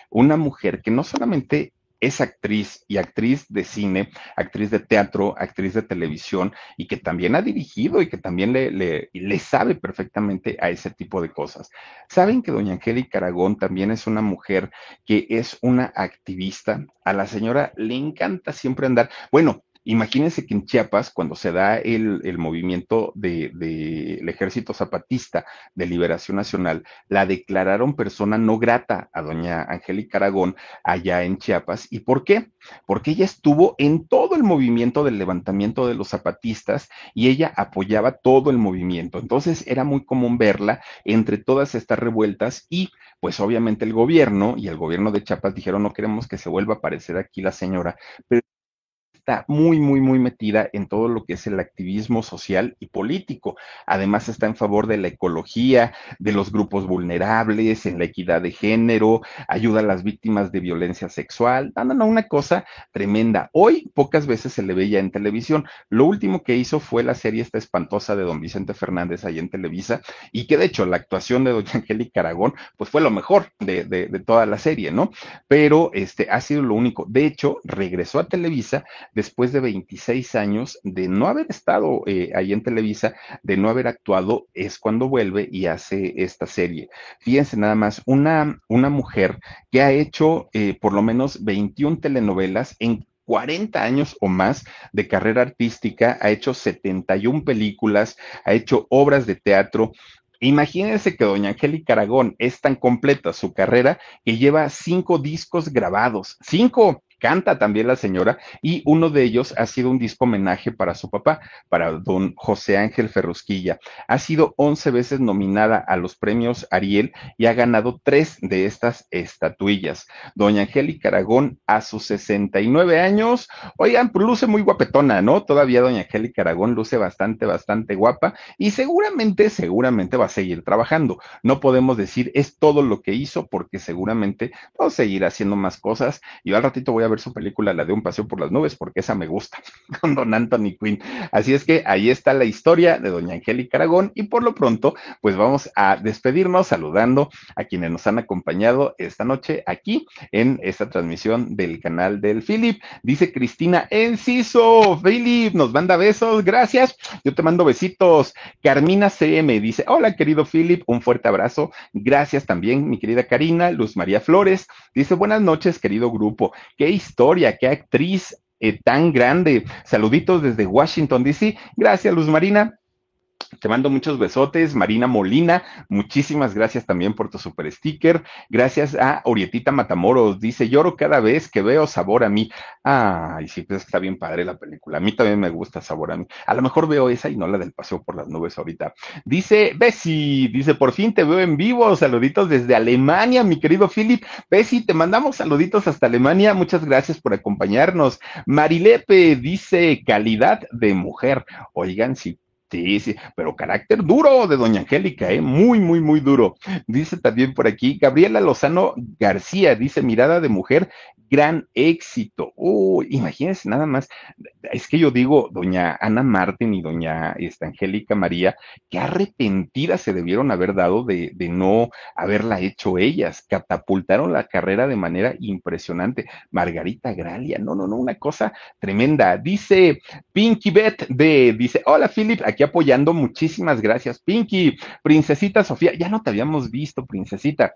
Una mujer que no solamente es actriz y actriz de cine, actriz de teatro, actriz de televisión y que también ha dirigido y que también le, le, sabe perfectamente a ese tipo de cosas. Saben que doña Angélica Aragón también es una mujer que es una activista. A la señora le encanta siempre andar, bueno, Imagínense que en Chiapas, cuando se da el, movimiento del de, Ejército Zapatista de Liberación Nacional, la declararon persona no grata a doña Angélica Aragón allá en Chiapas. ¿Y por qué? Porque ella estuvo en todo el movimiento del levantamiento de los zapatistas y ella apoyaba todo el movimiento. Entonces era muy común verla entre todas estas revueltas y pues obviamente el gobierno y el gobierno de Chiapas dijeron no queremos que se vuelva a aparecer aquí la señora, pero está muy, muy, muy metida en todo lo que es el activismo social y político. Además está en favor de la ecología, de los grupos vulnerables, en la equidad de género, ayuda a las víctimas de violencia sexual. No, no, no, una cosa tremenda. Hoy pocas veces se le veía en televisión. Lo último que hizo fue la serie esta espantosa de don Vicente Fernández ahí en Televisa y que de hecho la actuación de doña Angélica Aragón pues fue lo mejor de, de, de toda la serie, ¿no? Pero este ha sido lo único. De hecho, regresó a Televisa después de 26 años de no haber estado eh, ahí en Televisa, de no haber actuado, es cuando vuelve y hace esta serie. Fíjense nada más, una, una mujer que ha hecho eh, por lo menos 21 telenovelas en 40 años o más de carrera artística, ha hecho 71 películas, ha hecho obras de teatro. Imagínense que doña Angélica Aragón es tan completa su carrera que lleva cinco discos grabados, cinco canta también la señora y uno de ellos ha sido un disco homenaje para su papá, para don José Ángel Ferrusquilla. Ha sido 11 veces nominada a los premios Ariel y ha ganado tres de estas estatuillas. Doña Angélica Aragón a sus 69 años, oigan, pues luce muy guapetona, ¿no? Todavía doña Angélica Aragón luce bastante, bastante guapa y seguramente, seguramente va a seguir trabajando. No podemos decir es todo lo que hizo porque seguramente va a seguir haciendo más cosas. Yo al ratito voy a ver su película, la de Un Paseo por las Nubes, porque esa me gusta, con don Anthony Quinn. Así es que ahí está la historia de doña Angélica Aragón y por lo pronto, pues vamos a despedirnos saludando a quienes nos han acompañado esta noche aquí en esta transmisión del canal del Philip. Dice Cristina Enciso, Philip, nos manda besos, gracias. Yo te mando besitos. Carmina CM dice, hola querido Philip, un fuerte abrazo. Gracias también, mi querida Karina, Luz María Flores. Dice, buenas noches, querido grupo. Qué historia, qué actriz eh, tan grande. Saluditos desde Washington, D.C. Gracias, Luz Marina. Te mando muchos besotes, Marina Molina. Muchísimas gracias también por tu super sticker. Gracias a Orietita Matamoros. Dice, lloro cada vez que veo sabor a mí. Ay, sí, pues está bien padre la película. A mí también me gusta sabor a mí. A lo mejor veo esa y no la del paseo por las nubes ahorita. Dice Bessie, dice, por fin te veo en vivo. Saluditos desde Alemania, mi querido Philip. Bessie, te mandamos saluditos hasta Alemania. Muchas gracias por acompañarnos. Marilepe dice, calidad de mujer. Oigan, sí Sí, sí, pero carácter duro de doña Angélica, ¿eh? muy, muy, muy duro. Dice también por aquí, Gabriela Lozano García, dice, mirada de mujer, gran éxito. Uy, imagínense nada más. Es que yo digo, doña Ana Martín y doña esta, Angélica María, qué arrepentidas se debieron haber dado de, de, no haberla hecho ellas. Catapultaron la carrera de manera impresionante. Margarita Gralia, no, no, no, una cosa tremenda. Dice Pinky Bet de, dice, hola Philip, aquí apoyando, muchísimas gracias. Pinky, Princesita Sofía, ya no te habíamos visto, Princesita.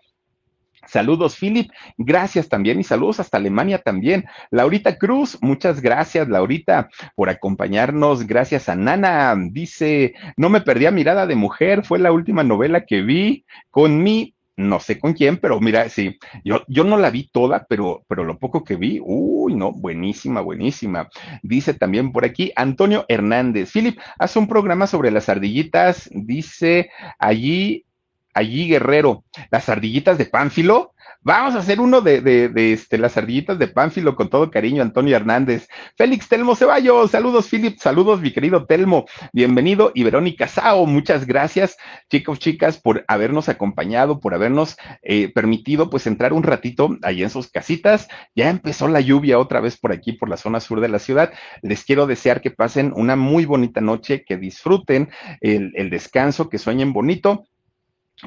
Saludos, Philip. Gracias también y saludos hasta Alemania también. Laurita Cruz, muchas gracias, Laurita, por acompañarnos. Gracias a Nana. Dice, no me perdí a Mirada de Mujer, fue la última novela que vi con mi no sé con quién, pero mira, sí, yo, yo no la vi toda, pero, pero lo poco que vi, uy, no, buenísima, buenísima. Dice también por aquí Antonio Hernández, Philip, hace un programa sobre las ardillitas, dice allí allí Guerrero, las ardillitas de Pánfilo. Vamos a hacer uno de, de, de, este, las ardillitas de Pánfilo con todo cariño, Antonio Hernández. Félix Telmo Ceballos, saludos, Philip, saludos, mi querido Telmo, bienvenido. Y Verónica Sao, muchas gracias, chicos, chicas, por habernos acompañado, por habernos eh, permitido, pues, entrar un ratito ahí en sus casitas. Ya empezó la lluvia otra vez por aquí, por la zona sur de la ciudad. Les quiero desear que pasen una muy bonita noche, que disfruten el, el descanso, que sueñen bonito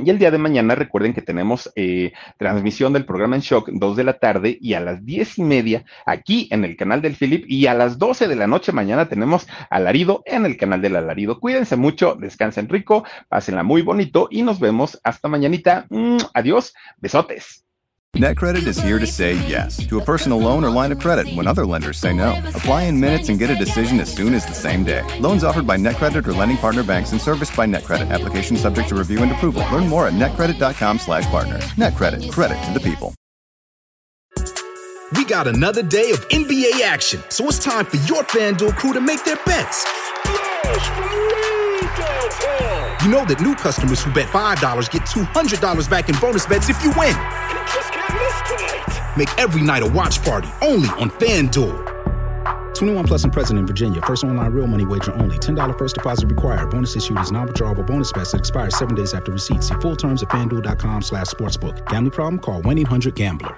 y el día de mañana recuerden que tenemos eh, transmisión del programa en Shock, 2 de la tarde y a las diez y media aquí en el canal del Philip y a las 12 de la noche mañana tenemos Alarido en el canal del Alarido. Cuídense mucho, descansen rico, pásenla muy bonito y nos vemos hasta mañanita. Mm, adiós, besotes. NetCredit is here to say yes to a personal loan or line of credit when other lenders say no. Apply in minutes and get a decision as soon as the same day. Loans offered by NetCredit or lending partner banks and serviced by NetCredit. Application subject to review and approval. Learn more at netcredit.com slash partner. NetCredit. Credit to the people. We got another day of NBA action, so it's time for your FanDuel crew to make their bets. You know that new customers who bet $5 get $200 back in bonus bets if you win. Make every night a watch party only on FanDuel. 21 plus and present in Virginia. First online real money wager only. $10 first deposit required. Bonus issued is non-withdrawable bonus bets that expires seven days after receipt. See full terms at fanduel.com slash sportsbook. Gambling problem? Call 1-800-GAMBLER.